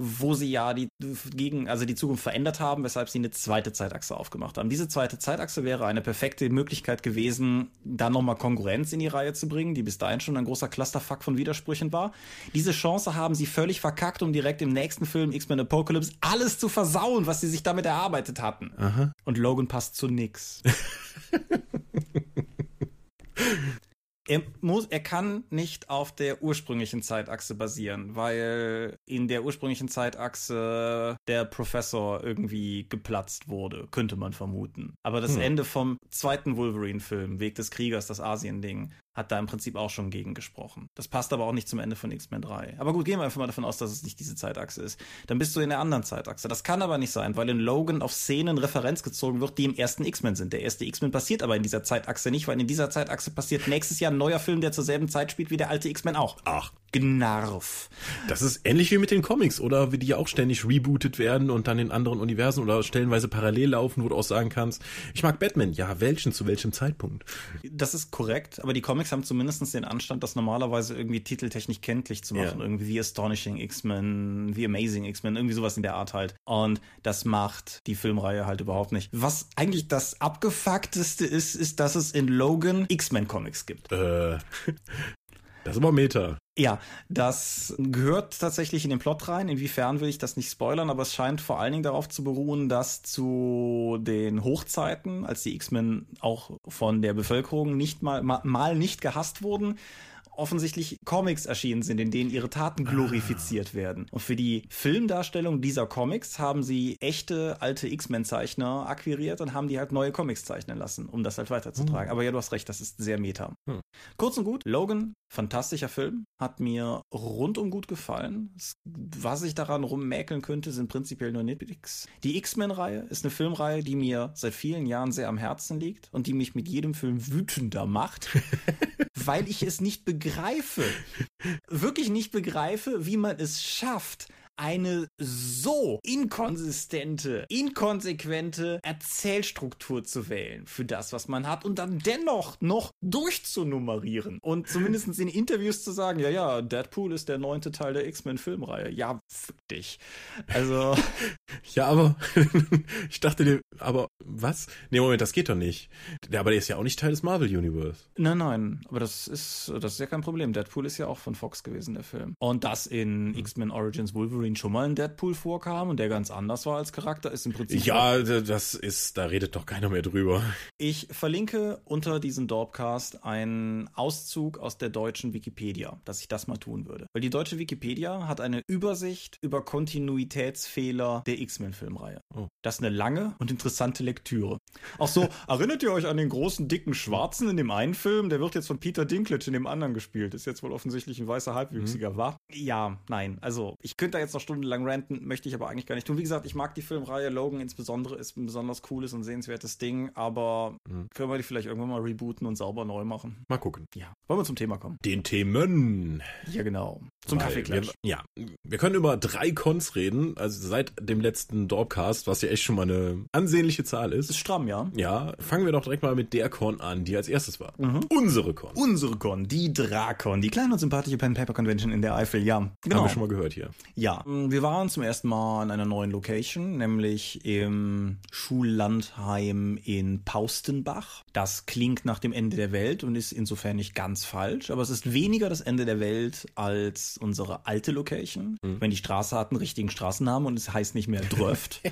wo sie ja die gegen, also die Zukunft verändert haben, weshalb sie eine zweite Zeitachse aufgemacht haben. Diese zweite Zeitachse wäre eine perfekte Möglichkeit gewesen, da nochmal Konkurrenz in die Reihe zu bringen, die bis dahin schon ein großer Clusterfuck von Widersprüchen war. Diese Chance haben sie völlig verkackt, um direkt im nächsten Film X-Men Apocalypse alles zu versauen, was sie sich damit erarbeitet hatten. Aha. Und Logan passt zu nix. er muss, er kann nicht auf der ursprünglichen Zeitachse basieren, weil in der ursprünglichen Zeitachse der Professor irgendwie geplatzt wurde, könnte man vermuten. Aber das hm. Ende vom zweiten Wolverine-Film, Weg des Kriegers, das Asien-Ding, hat da im Prinzip auch schon gegen gesprochen. Das passt aber auch nicht zum Ende von X-Men 3. Aber gut, gehen wir einfach mal davon aus, dass es nicht diese Zeitachse ist. Dann bist du in der anderen Zeitachse. Das kann aber nicht sein, weil in Logan auf Szenen Referenz gezogen wird, die im ersten X-Men sind. Der erste X-Men passiert aber in dieser Zeitachse nicht, weil in dieser Zeitachse passiert nächstes Jahr ein neuer Film, der zur selben Zeit spielt wie der alte X-Men auch. Ach. Gnarf. Das ist ähnlich wie mit den Comics, oder? Wie die ja auch ständig rebootet werden und dann in anderen Universen oder stellenweise parallel laufen, wo du auch sagen kannst, ich mag Batman. Ja, welchen, zu welchem Zeitpunkt? Das ist korrekt, aber die Comics haben zumindest den Anstand, das normalerweise irgendwie titeltechnisch kenntlich zu machen. Ja. Irgendwie wie Astonishing X-Men, wie Amazing X-Men, irgendwie sowas in der Art halt. Und das macht die Filmreihe halt überhaupt nicht. Was eigentlich das abgefuckteste ist, ist, dass es in Logan X-Men Comics gibt. Äh. Das ist aber Meta. Ja, das gehört tatsächlich in den Plot rein. Inwiefern will ich das nicht spoilern, aber es scheint vor allen Dingen darauf zu beruhen, dass zu den Hochzeiten, als die X-Men auch von der Bevölkerung nicht mal, mal nicht gehasst wurden, offensichtlich Comics erschienen sind, in denen ihre Taten glorifiziert werden. Und für die Filmdarstellung dieser Comics haben sie echte alte X-Men-Zeichner akquiriert und haben die halt neue Comics zeichnen lassen, um das halt weiterzutragen. Mhm. Aber ja, du hast recht, das ist sehr meta. Mhm. Kurz und gut, Logan, fantastischer Film, hat mir rundum gut gefallen. Was ich daran rummäkeln könnte, sind prinzipiell nur Nitpicks. Die X-Men-Reihe ist eine Filmreihe, die mir seit vielen Jahren sehr am Herzen liegt und die mich mit jedem Film wütender macht, weil ich es nicht begreife, wirklich nicht begreife, wie man es schafft, eine so inkonsistente, inkonsequente Erzählstruktur zu wählen für das, was man hat und dann dennoch noch durchzunummerieren und zumindest in Interviews zu sagen, ja, ja, Deadpool ist der neunte Teil der X-Men-Filmreihe. Ja, fick dich. Also. ja, aber ich dachte dir, aber was? Nee, Moment, das geht doch nicht. Aber der ist ja auch nicht Teil des Marvel Universe. Nein, nein, aber das ist, das ist ja kein Problem. Deadpool ist ja auch von Fox gewesen, der Film. Und das in hm. X-Men Origins Wolverine Wolverine schon mal in Deadpool vorkam und der ganz anders war als Charakter, ist im Prinzip. Ja, das ist, da redet doch keiner mehr drüber. Ich verlinke unter diesem Dorpcast einen Auszug aus der deutschen Wikipedia, dass ich das mal tun würde. Weil die deutsche Wikipedia hat eine Übersicht über Kontinuitätsfehler der X-Men-Filmreihe. Oh. Das ist eine lange und interessante Lektüre. Auch so, erinnert ihr euch an den großen, dicken Schwarzen in dem einen Film? Der wird jetzt von Peter Dinklage in dem anderen gespielt. Ist jetzt wohl offensichtlich ein weißer Halbwüchsiger, mhm. war? Ja, nein. Also, ich könnte da jetzt noch noch stundenlang ranten, möchte ich aber eigentlich gar nicht tun. Wie gesagt, ich mag die Filmreihe. Logan insbesondere ist ein besonders cooles und sehenswertes Ding, aber mhm. können wir die vielleicht irgendwann mal rebooten und sauber neu machen? Mal gucken. Ja. Wollen wir zum Thema kommen? Den Themen. Ja, genau. Zum Kaffeeklatsch. ja. Wir können über drei Cons reden, also seit dem letzten Dorpcast, was ja echt schon mal eine ansehnliche Zahl ist. Ist stramm, ja. Ja. Fangen wir doch direkt mal mit der Con an, die als erstes war. Mhm. Unsere Con. Unsere Con, die Drakon, die kleine und sympathische Pen Paper Convention in der Eifel, ja. Genau. Haben wir schon mal gehört hier. Ja. Mm, wir waren zum ersten Mal an einer neuen Location, nämlich im Schullandheim in Paustenbach. Das klingt nach dem Ende der Welt und ist insofern nicht ganz falsch, aber es ist weniger das Ende der Welt als unsere alte Location. Mhm. Wenn die Straße hat einen richtigen Straßennamen und es heißt nicht mehr Dröft.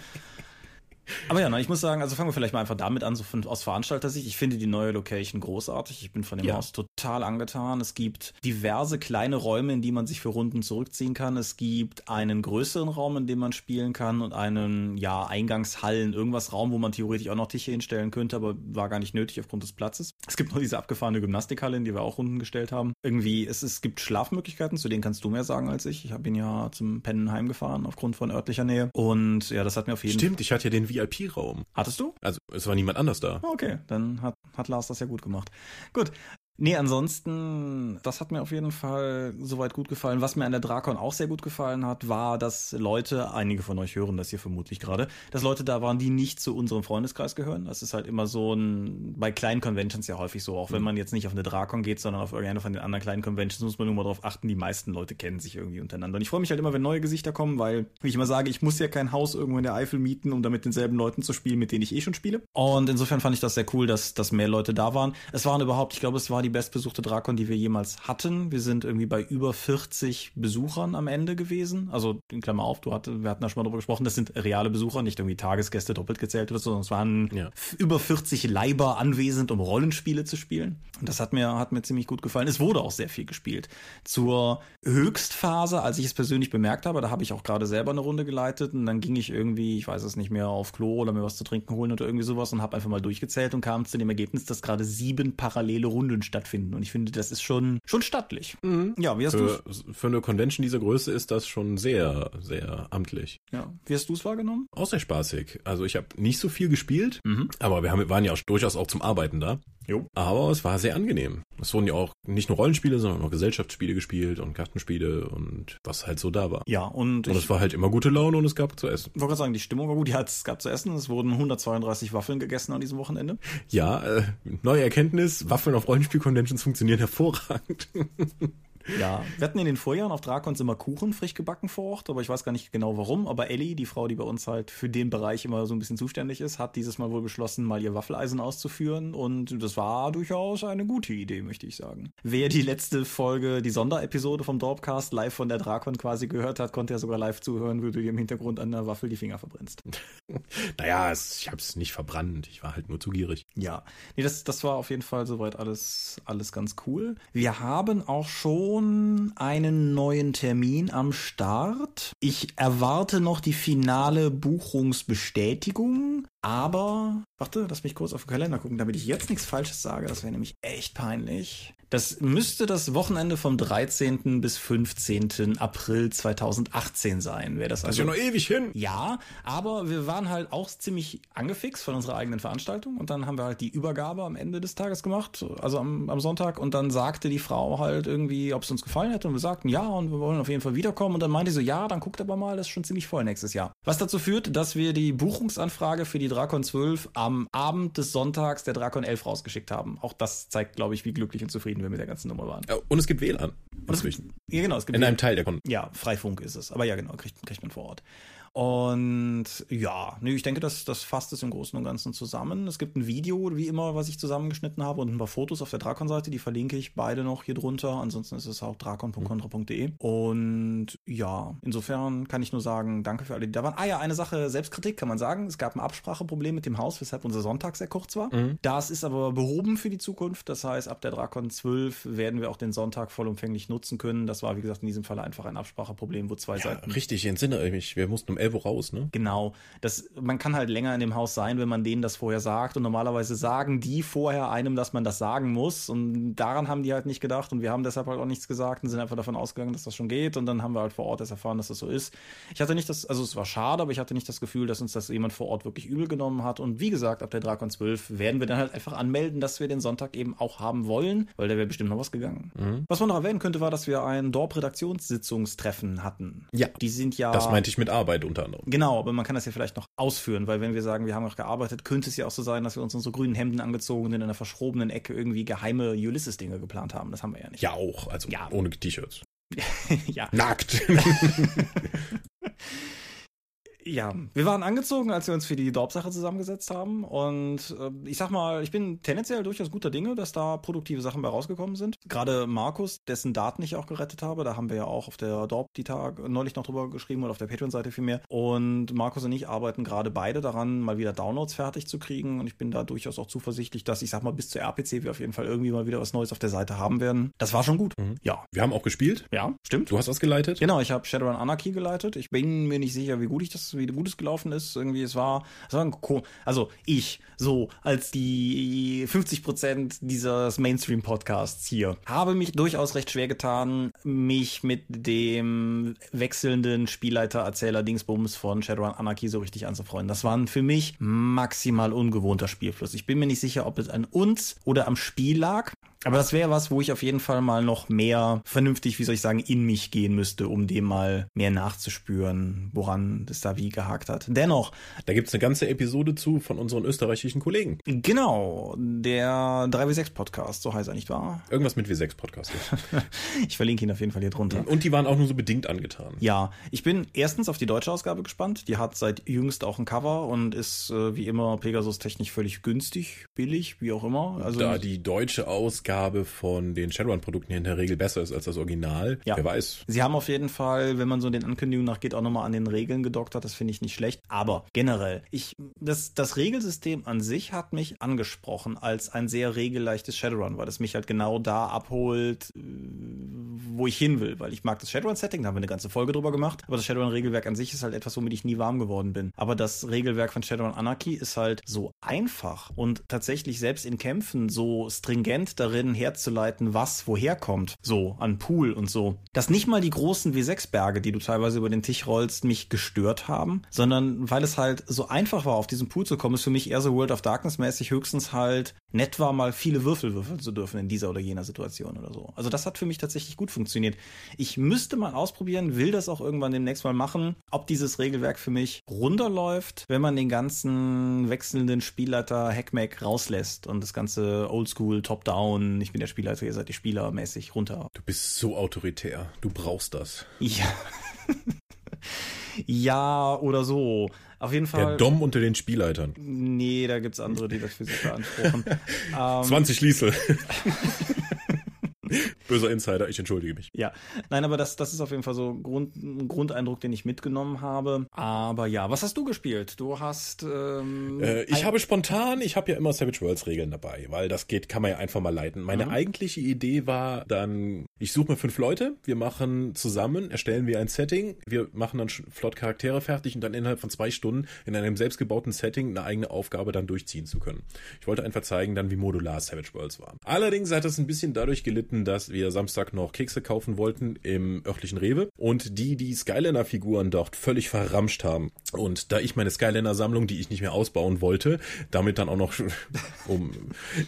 Aber ja, na, ich muss sagen, also fangen wir vielleicht mal einfach damit an, so von, aus Veranstalter-Sicht. Ich finde die neue Location großartig. Ich bin von dem ja. Haus total angetan. Es gibt diverse kleine Räume, in die man sich für Runden zurückziehen kann. Es gibt einen größeren Raum, in dem man spielen kann und einen, ja, Eingangshallen, irgendwas Raum, wo man theoretisch auch noch Tische hinstellen könnte, aber war gar nicht nötig aufgrund des Platzes. Es gibt noch diese abgefahrene Gymnastikhalle, in die wir auch Runden gestellt haben. Irgendwie, es, es gibt Schlafmöglichkeiten, zu denen kannst du mehr sagen als ich. Ich habe ihn ja zum Pennen heimgefahren aufgrund von örtlicher Nähe. Und ja, das hat mir auf jeden Fall. Stimmt, ich hatte ja den VIP-Raum. Hattest du? Also es war niemand anders da. Okay, dann hat, hat Lars das ja gut gemacht. Gut, Nee, ansonsten, das hat mir auf jeden Fall soweit gut gefallen. Was mir an der Drakon auch sehr gut gefallen hat, war, dass Leute, einige von euch hören das hier vermutlich gerade, dass Leute da waren, die nicht zu unserem Freundeskreis gehören. Das ist halt immer so ein, bei kleinen Conventions ja häufig so, auch wenn mhm. man jetzt nicht auf eine Drakon geht, sondern auf irgendeine von den anderen kleinen Conventions, muss man nur mal darauf achten, die meisten Leute kennen sich irgendwie untereinander. Und ich freue mich halt immer, wenn neue Gesichter kommen, weil, wie ich immer sage, ich muss ja kein Haus irgendwo in der Eifel mieten, um damit denselben Leuten zu spielen, mit denen ich eh schon spiele. Und insofern fand ich das sehr cool, dass, dass mehr Leute da waren. Es waren überhaupt, ich glaube, es war die bestbesuchte Drakon, die wir jemals hatten. Wir sind irgendwie bei über 40 Besuchern am Ende gewesen. Also, in Klammer auf, du hatte, wir hatten da schon mal drüber gesprochen, das sind reale Besucher, nicht irgendwie Tagesgäste doppelt gezählt oder so, sondern es waren ja. über 40 Leiber anwesend, um Rollenspiele zu spielen. Und das hat mir, hat mir ziemlich gut gefallen. Es wurde auch sehr viel gespielt. Zur Höchstphase, als ich es persönlich bemerkt habe, da habe ich auch gerade selber eine Runde geleitet und dann ging ich irgendwie, ich weiß es nicht mehr, auf Klo oder mir was zu trinken holen oder irgendwie sowas und habe einfach mal durchgezählt und kam zu dem Ergebnis, dass gerade sieben parallele Runden stattfinden. Und ich finde, das ist schon, schon stattlich. Mhm. Ja, wie hast du Für eine Convention dieser Größe ist das schon sehr, sehr amtlich. Ja. Wie hast du es wahrgenommen? Auch sehr spaßig. Also ich habe nicht so viel gespielt, mhm. aber wir haben, waren ja auch durchaus auch zum Arbeiten da. Jo. Aber es war sehr angenehm. Es wurden ja auch nicht nur Rollenspiele, sondern auch Gesellschaftsspiele gespielt und Kartenspiele und was halt so da war. Ja, und. Und es war halt immer gute Laune und es gab zu essen. Ich wollte gerade sagen, die Stimmung war gut. Ja, es gab zu essen. Es wurden 132 Waffeln gegessen an diesem Wochenende. Ja, äh, neue Erkenntnis. Waffeln auf Rollenspiel-Conventions funktionieren hervorragend. Ja, wir hatten in den Vorjahren auf Drakons immer Kuchen frisch gebacken vor Ort, aber ich weiß gar nicht genau warum. Aber Ellie, die Frau, die bei uns halt für den Bereich immer so ein bisschen zuständig ist, hat dieses Mal wohl beschlossen, mal ihr Waffeleisen auszuführen. Und das war durchaus eine gute Idee, möchte ich sagen. Wer die letzte Folge, die Sonderepisode vom Dorpcast live von der Drakon quasi gehört hat, konnte ja sogar live zuhören, wie du dir im Hintergrund an der Waffel die Finger verbrennst. naja, es, ich habe es nicht verbrannt. Ich war halt nur zu gierig. Ja, nee, das, das war auf jeden Fall soweit alles, alles ganz cool. Wir haben auch schon einen neuen Termin am Start. Ich erwarte noch die finale Buchungsbestätigung, aber warte, lass mich kurz auf den Kalender gucken, damit ich jetzt nichts Falsches sage. Das wäre nämlich echt peinlich. Das müsste das Wochenende vom 13. bis 15. April 2018 sein. Wäre das also, das ist ja noch ewig hin. Ja, aber wir waren halt auch ziemlich angefixt von unserer eigenen Veranstaltung und dann haben wir halt die Übergabe am Ende des Tages gemacht, also am, am Sonntag und dann sagte die Frau halt irgendwie, ob es uns gefallen hätte und wir sagten ja und wir wollen auf jeden Fall wiederkommen und dann meinte sie so, ja, dann guckt aber mal, das ist schon ziemlich voll nächstes Jahr. Was dazu führt, dass wir die Buchungsanfrage für die Drakon 12 am Abend des Sonntags der Drakon 11 rausgeschickt haben. Auch das zeigt, glaube ich, wie glücklich und zufrieden wir mit der ganzen Nummer waren. Und es gibt WLAN. Und es, ja, genau, es gibt In einem Teil der Kon Ja, Freifunk ist es. Aber ja, genau, kriegt, kriegt man vor Ort. Und ja, nee, ich denke, das, das fasst es im Großen und Ganzen zusammen. Es gibt ein Video, wie immer, was ich zusammengeschnitten habe und ein paar Fotos auf der Drakon-Seite, die verlinke ich beide noch hier drunter. Ansonsten ist es auch drakon.contra.de. Und ja, insofern kann ich nur sagen, danke für alle, die da waren. Ah ja, eine Sache, Selbstkritik kann man sagen. Es gab ein Abspracheproblem mit dem Haus, weshalb unser Sonntag sehr kurz war. Mhm. Das ist aber behoben für die Zukunft. Das heißt, ab der Drakon 12 werden wir auch den Sonntag vollumfänglich nutzen können. Das war, wie gesagt, in diesem Fall einfach ein Abspracheproblem, wo zwei ja, Seiten. Richtig, ich entsinne mich. Wir mussten um 11 Uhr raus, ne? Genau. Das, man kann halt länger in dem Haus sein, wenn man denen das vorher sagt. Und normalerweise sagen die vorher einem, dass man das sagen muss. Und daran haben die halt nicht gedacht. Und wir haben deshalb halt auch nichts gesagt und sind einfach davon ausgegangen, dass das schon geht. Und dann haben wir halt vor Ort erst erfahren, dass das so ist. Ich hatte nicht das, also es war schade, aber ich hatte nicht das Gefühl, dass uns das jemand vor Ort wirklich übel genommen hat. Und wie gesagt, ab der Drakon 12 werden wir dann halt einfach anmelden, dass wir den Sonntag eben auch haben wollen, weil da wäre bestimmt noch was gegangen. Mhm. Was man noch erwähnen könnte, war, dass wir ein Dorp-Redaktionssitzungstreffen hatten. Ja. Die sind ja. Das meinte ich mit Arbeit unter anderem. Genau, aber man kann das ja vielleicht noch ausführen, weil wenn wir sagen, wir haben auch gearbeitet, könnte es ja auch so sein, dass wir uns unsere grünen Hemden angezogen und in einer verschrobenen Ecke irgendwie geheime Ulysses-Dinge geplant haben. Das haben wir ja nicht. Ja, auch. Also ja. ohne T-Shirts. ja. Nackt. Ja, wir waren angezogen, als wir uns für die Dorp-Sache zusammengesetzt haben. Und äh, ich sag mal, ich bin tendenziell durchaus guter Dinge, dass da produktive Sachen bei rausgekommen sind. Gerade Markus, dessen Daten ich auch gerettet habe, da haben wir ja auch auf der Dorp die Tag neulich noch drüber geschrieben oder auf der Patreon-Seite vielmehr. Und Markus und ich arbeiten gerade beide daran, mal wieder Downloads fertig zu kriegen. Und ich bin da durchaus auch zuversichtlich, dass ich sag mal, bis zur RPC wir auf jeden Fall irgendwie mal wieder was Neues auf der Seite haben werden. Das war schon gut. Mhm. Ja. Wir haben auch gespielt. Ja, stimmt. Du hast was geleitet? Genau, ich habe Shadowrun Anarchy geleitet. Ich bin mir nicht sicher, wie gut ich das wie gut es gelaufen ist. Irgendwie, es war, es war ein also ich, so als die 50 Prozent dieses Mainstream-Podcasts hier, habe mich durchaus recht schwer getan, mich mit dem wechselnden Spielleiter-Erzähler Dingsbums von Shadowrun Anarchy so richtig anzufreunden. Das war für mich maximal ungewohnter Spielfluss. Ich bin mir nicht sicher, ob es an uns oder am Spiel lag. Aber das wäre was, wo ich auf jeden Fall mal noch mehr vernünftig, wie soll ich sagen, in mich gehen müsste, um dem mal mehr nachzuspüren, woran es da wie gehakt hat. Dennoch. Da gibt's eine ganze Episode zu von unseren österreichischen Kollegen. Genau, der 3W6 Podcast, so heißt er nicht wahr? Irgendwas mit W6 Podcast. ich verlinke ihn auf jeden Fall hier drunter. Und die waren auch nur so bedingt angetan. Ja, ich bin erstens auf die deutsche Ausgabe gespannt. Die hat seit jüngst auch ein Cover und ist äh, wie immer Pegasus technisch völlig günstig, billig, wie auch immer. Also da die deutsche Ausgabe Ausgabe von den Shadowrun-Produkten in der Regel besser ist als das Original. Ja. Wer weiß. Sie haben auf jeden Fall, wenn man so den Ankündigungen nachgeht, auch nochmal an den Regeln gedoktert. Das finde ich nicht schlecht. Aber generell, ich, das, das Regelsystem an sich hat mich angesprochen als ein sehr regelleichtes Shadowrun, weil es mich halt genau da abholt, wo ich hin will. Weil ich mag das Shadowrun-Setting, da haben wir eine ganze Folge drüber gemacht. Aber das Shadowrun-Regelwerk an sich ist halt etwas, womit ich nie warm geworden bin. Aber das Regelwerk von Shadowrun Anarchy ist halt so einfach und tatsächlich selbst in Kämpfen so stringent darin, herzuleiten, was woher kommt. So, an Pool und so. Dass nicht mal die großen W6-Berge, die du teilweise über den Tisch rollst, mich gestört haben, sondern weil es halt so einfach war, auf diesen Pool zu kommen, ist für mich eher so World of Darkness mäßig höchstens halt nett war, mal viele Würfel würfeln zu dürfen in dieser oder jener Situation oder so. Also das hat für mich tatsächlich gut funktioniert. Ich müsste mal ausprobieren, will das auch irgendwann demnächst mal machen, ob dieses Regelwerk für mich runterläuft, wenn man den ganzen wechselnden Spielleiter Hackmack rauslässt und das ganze Oldschool, Top-Down, ich bin der Spielleiter, ihr seid die Spieler mäßig runter. Du bist so autoritär. Du brauchst das. Ja. ja, oder so. Auf jeden Fall. Der Dom unter den Spielleitern. Nee, da gibt's andere, die das für sich beanspruchen. ähm, 20 Schließel. Böser Insider, ich entschuldige mich. Ja, nein, aber das, das ist auf jeden Fall so Grund, ein Grundeindruck, den ich mitgenommen habe. Aber ja, was hast du gespielt? Du hast. Ähm, äh, ich habe spontan, ich habe ja immer Savage Worlds Regeln dabei, weil das geht, kann man ja einfach mal leiten. Meine mhm. eigentliche Idee war dann, ich suche mir fünf Leute, wir machen zusammen, erstellen wir ein Setting, wir machen dann flott Charaktere fertig und dann innerhalb von zwei Stunden in einem selbstgebauten Setting eine eigene Aufgabe dann durchziehen zu können. Ich wollte einfach zeigen dann, wie modular Savage Worlds war. Allerdings hat es ein bisschen dadurch gelitten, dass wir Samstag noch Kekse kaufen wollten im örtlichen Rewe und die die Skyliner-Figuren dort völlig verramscht haben. Und da ich meine Skyliner-Sammlung, die ich nicht mehr ausbauen wollte, damit dann auch noch um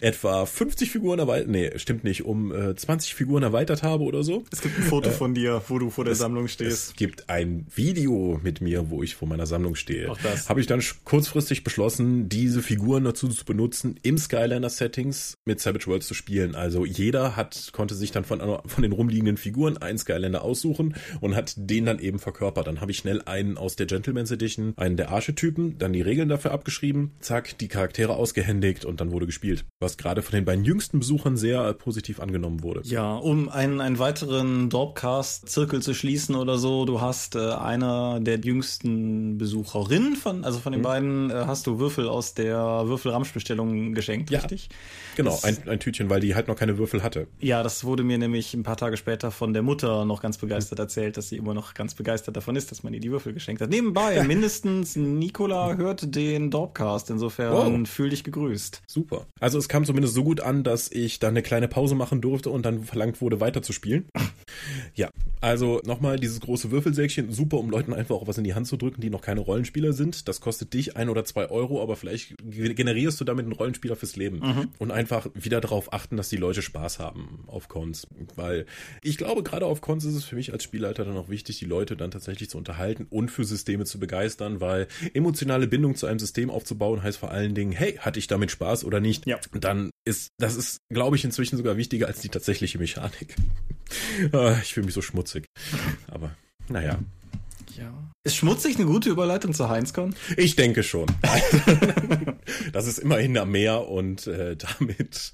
etwa 50 Figuren erweitert, nee, stimmt nicht, um äh, 20 Figuren erweitert habe oder so. Es gibt ein Foto äh, von dir, wo du vor der es, Sammlung stehst. Es gibt ein Video mit mir, wo ich vor meiner Sammlung stehe. Auch das. Habe ich dann kurzfristig beschlossen, diese Figuren dazu zu benutzen, im Skyliner-Settings mit Savage Worlds zu spielen. Also jeder hat, konnte sich dann von, von den rumliegenden Figuren einen Skylander aussuchen und hat den dann eben verkörpert. Dann habe ich schnell einen aus der Gentleman's Edition, einen der Archetypen, dann die Regeln dafür abgeschrieben, zack, die Charaktere ausgehändigt und dann wurde gespielt. Was gerade von den beiden jüngsten Besuchern sehr positiv angenommen wurde. Ja, um einen, einen weiteren Dorpcast-Zirkel zu schließen oder so, du hast äh, einer der jüngsten Besucherinnen von, also von den mhm. beiden, äh, hast du Würfel aus der Würfel-Ramsch-Bestellung geschenkt, ja. richtig? Genau, ein, ein Tütchen, weil die halt noch keine Würfel hatte. Ja, das wurde mir nämlich ein paar Tage später von der Mutter noch ganz begeistert erzählt, dass sie immer noch ganz begeistert davon ist, dass man ihr die Würfel geschenkt hat. Nebenbei, mindestens Nikola hört den Dorpcast, insofern wow. fühl dich gegrüßt. Super. Also es kam zumindest so gut an, dass ich dann eine kleine Pause machen durfte und dann verlangt wurde, weiter zu spielen. ja, also nochmal dieses große Würfelsäckchen, super, um Leuten einfach auch was in die Hand zu drücken, die noch keine Rollenspieler sind. Das kostet dich ein oder zwei Euro, aber vielleicht generierst du damit einen Rollenspieler fürs Leben. Mhm. Und einfach einfach wieder darauf achten, dass die Leute Spaß haben auf Cons. Weil ich glaube, gerade auf Cons ist es für mich als Spielleiter dann auch wichtig, die Leute dann tatsächlich zu unterhalten und für Systeme zu begeistern, weil emotionale Bindung zu einem System aufzubauen heißt vor allen Dingen, hey, hatte ich damit Spaß oder nicht? Ja. Dann ist, das ist, glaube ich, inzwischen sogar wichtiger als die tatsächliche Mechanik. Ah, ich fühle mich so schmutzig. Aber, naja. Ja. Ist schmutzig eine gute Überleitung zu Heinzcon? Ich denke schon. das ist immerhin am Meer und äh, damit,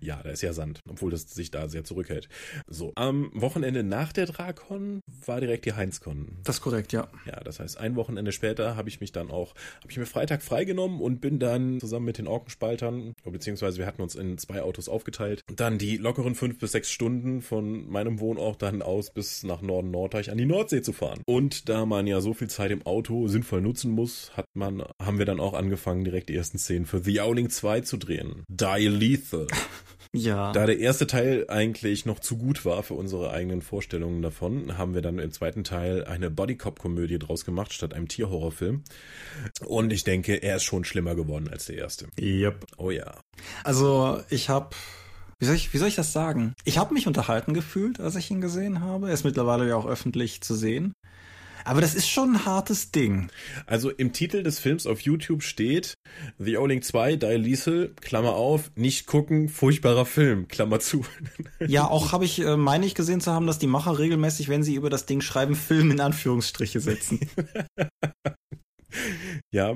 ja, da ist ja Sand, obwohl das sich da sehr zurückhält. So, am Wochenende nach der Drakon war direkt die Heinzcon. Das ist korrekt, ja. Ja, das heißt, ein Wochenende später habe ich mich dann auch, habe ich mir Freitag freigenommen und bin dann zusammen mit den Orkenspaltern, beziehungsweise wir hatten uns in zwei Autos aufgeteilt, dann die lockeren fünf bis sechs Stunden von meinem Wohnort dann aus bis nach Norden Norddeich an die Nordsee zu fahren. Und da man ja so viel Zeit im Auto sinnvoll nutzen muss, hat man, haben wir dann auch angefangen, direkt die ersten Szenen für The Owling 2 zu drehen. Die Lethal. Ja. Da der erste Teil eigentlich noch zu gut war für unsere eigenen Vorstellungen davon, haben wir dann im zweiten Teil eine Bodycop-Komödie draus gemacht, statt einem Tierhorrorfilm. Und ich denke, er ist schon schlimmer geworden als der erste. Yep. Oh ja. Also, ich habe wie soll ich, wie soll ich das sagen? Ich habe mich unterhalten gefühlt, als ich ihn gesehen habe. Er ist mittlerweile ja auch öffentlich zu sehen. Aber das ist schon ein hartes Ding. Also im Titel des Films auf YouTube steht The Owling 2, Die Liesel, Klammer auf, nicht gucken, furchtbarer Film, Klammer zu. Ja, auch habe ich, äh, meine ich gesehen zu haben, dass die Macher regelmäßig, wenn sie über das Ding schreiben, Film in Anführungsstriche setzen. ja,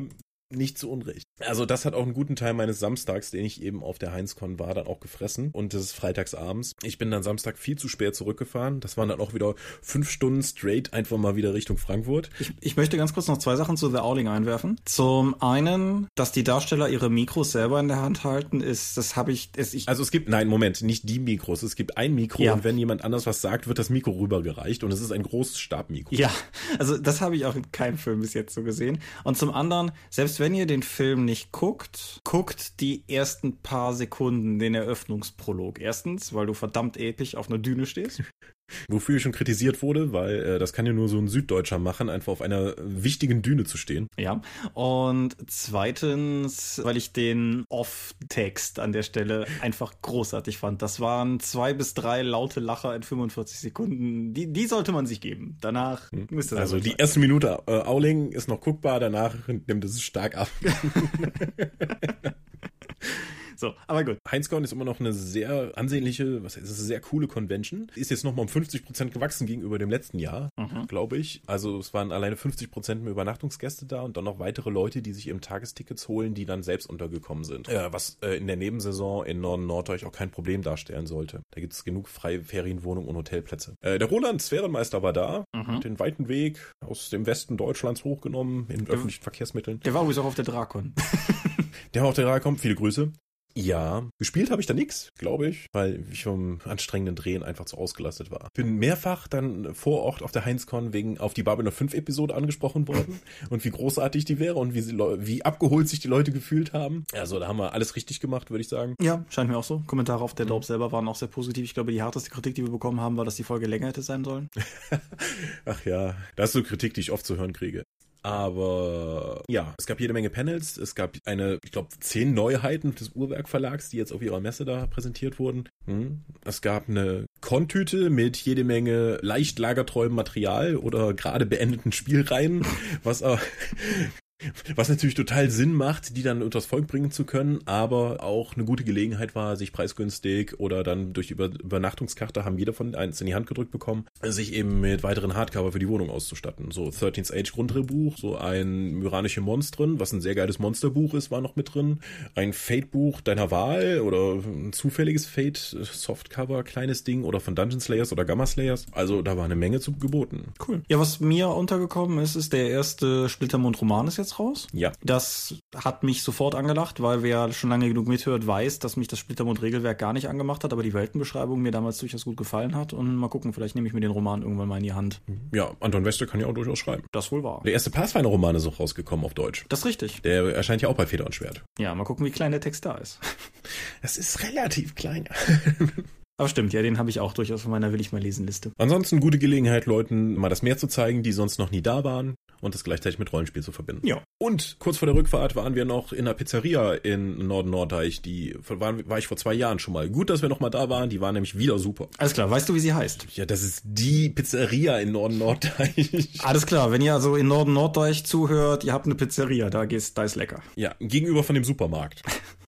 nicht zu Unrecht. Also das hat auch einen guten Teil meines Samstags, den ich eben auf der Heinzcon war, dann auch gefressen. Und das ist freitagsabends. Ich bin dann Samstag viel zu spät zurückgefahren. Das waren dann auch wieder fünf Stunden straight einfach mal wieder Richtung Frankfurt. Ich, ich möchte ganz kurz noch zwei Sachen zu The Owling einwerfen. Zum einen, dass die Darsteller ihre Mikros selber in der Hand halten, ist, das habe ich, ist ich. Also es gibt, nein, Moment, nicht die Mikros. Es gibt ein Mikro ja. und wenn jemand anders was sagt, wird das Mikro rübergereicht und es ist ein großes Stabmikro. Ja, also das habe ich auch in keinem Film bis jetzt so gesehen. Und zum anderen, selbst wenn ihr den Film nicht guckt, guckt die ersten paar Sekunden den Eröffnungsprolog. Erstens, weil du verdammt episch auf einer Düne stehst. Wofür ich schon kritisiert wurde, weil äh, das kann ja nur so ein Süddeutscher machen, einfach auf einer wichtigen Düne zu stehen. Ja. Und zweitens, weil ich den Off-Text an der Stelle einfach großartig fand. Das waren zwei bis drei laute Lacher in 45 Sekunden. Die, die sollte man sich geben. Danach müsste das Also die sein. erste Minute äh, Auling ist noch guckbar, danach nimmt es stark ab. So, aber gut. Heinzcon ist immer noch eine sehr ansehnliche, was heißt, es ist eine sehr coole Convention. Ist jetzt nochmal um 50 Prozent gewachsen gegenüber dem letzten Jahr, Mhm. glaube ich. Also es waren alleine 50 Prozent mehr Übernachtungsgäste da und dann noch weitere Leute, die sich eben Tagestickets holen, die dann selbst untergekommen sind. Äh, was äh, in der Nebensaison in Norden Norddeutsch auch kein Problem darstellen sollte. Da gibt es genug freie Ferienwohnungen und Hotelplätze. Äh, der Roland Sphärenmeister war da, Mhm. hat den weiten Weg aus dem Westen Deutschlands hochgenommen in öffentlichen Verkehrsmitteln. Der war übrigens auch auf der Drakon. Der auch der kommt, viele Grüße. Ja, gespielt habe ich da nix, glaube ich, weil ich vom anstrengenden Drehen einfach zu ausgelastet war. Bin mehrfach dann vor Ort auf der Heinzcon wegen auf die Babylon 5 Episode angesprochen worden und wie großartig die wäre und wie, sie, wie abgeholt sich die Leute gefühlt haben. Also da haben wir alles richtig gemacht, würde ich sagen. Ja, scheint mir auch so. Kommentare auf der Dorp selber waren auch sehr positiv. Ich glaube, die härteste Kritik, die wir bekommen haben, war, dass die Folge länger hätte sein sollen. Ach ja, das ist so Kritik, die ich oft zu hören kriege. Aber ja, es gab jede Menge Panels. Es gab eine, ich glaube, zehn Neuheiten des Uhrwerk Verlags, die jetzt auf ihrer Messe da präsentiert wurden. Hm. Es gab eine Kontüte mit jede Menge leicht lagertreuem Material oder gerade beendeten Spielreihen, was auch was natürlich total Sinn macht, die dann unters Volk bringen zu können, aber auch eine gute Gelegenheit war, sich preisgünstig oder dann durch Über Übernachtungskarte haben jeder von eins in die Hand gedrückt bekommen, sich eben mit weiteren Hardcover für die Wohnung auszustatten. So 13th Age Grundregelbuch, so ein Myranische Monstren, was ein sehr geiles Monsterbuch ist, war noch mit drin. Ein Fate-Buch deiner Wahl oder ein zufälliges Fate Softcover, kleines Ding oder von Dungeon Slayers oder Gamma Slayers. Also da war eine Menge zu geboten. Cool. Ja, was mir untergekommen ist, ist der erste Splittermond-Roman ist jetzt raus. Ja. Das hat mich sofort angelacht, weil wer schon lange genug mithört, weiß, dass mich das Splittermond-Regelwerk gar nicht angemacht hat, aber die Weltenbeschreibung mir damals durchaus gut gefallen hat. Und mal gucken, vielleicht nehme ich mir den Roman irgendwann mal in die Hand. Ja, Anton Wester kann ja auch durchaus schreiben. Das wohl war. Der erste Pathfinder-Roman ist auch rausgekommen auf Deutsch. Das ist richtig. Der erscheint ja auch bei Feder und Schwert. Ja, mal gucken, wie klein der Text da ist. Das ist relativ klein. Aber stimmt, ja, den habe ich auch durchaus von meiner Will ich mal lesen Liste. Ansonsten gute Gelegenheit, Leuten mal das Meer zu zeigen, die sonst noch nie da waren und das gleichzeitig mit Rollenspiel zu verbinden. Ja. Und kurz vor der Rückfahrt waren wir noch in einer Pizzeria in Norden Norddeich. Die war, war ich vor zwei Jahren schon mal. Gut, dass wir noch mal da waren. Die war nämlich wieder super. Alles klar, weißt du, wie sie heißt? Ja, das ist die Pizzeria in Norden Norddeich. Alles klar, wenn ihr also in Norden Norddeich zuhört, ihr habt eine Pizzeria, da geht's, da ist lecker. Ja, gegenüber von dem Supermarkt.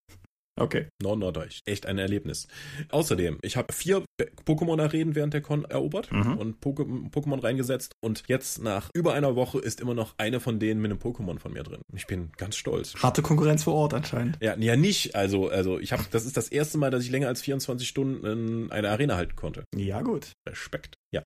Okay. Norden Norddeich. Echt ein Erlebnis. Außerdem, ich habe vier Pokémon-Arenen während der Con erobert Mhm. und Poké- Pokémon reingesetzt. Und jetzt nach über einer Woche ist immer noch eine von denen mit einem Pokémon von mir drin. Ich bin ganz stolz. Harte Konkurrenz vor Ort anscheinend. Ja, ja nicht. Also, also ich habe, das ist das erste Mal, dass ich länger als 24 Stunden in einer Arena halten konnte. Ja, gut. Respekt. Ja.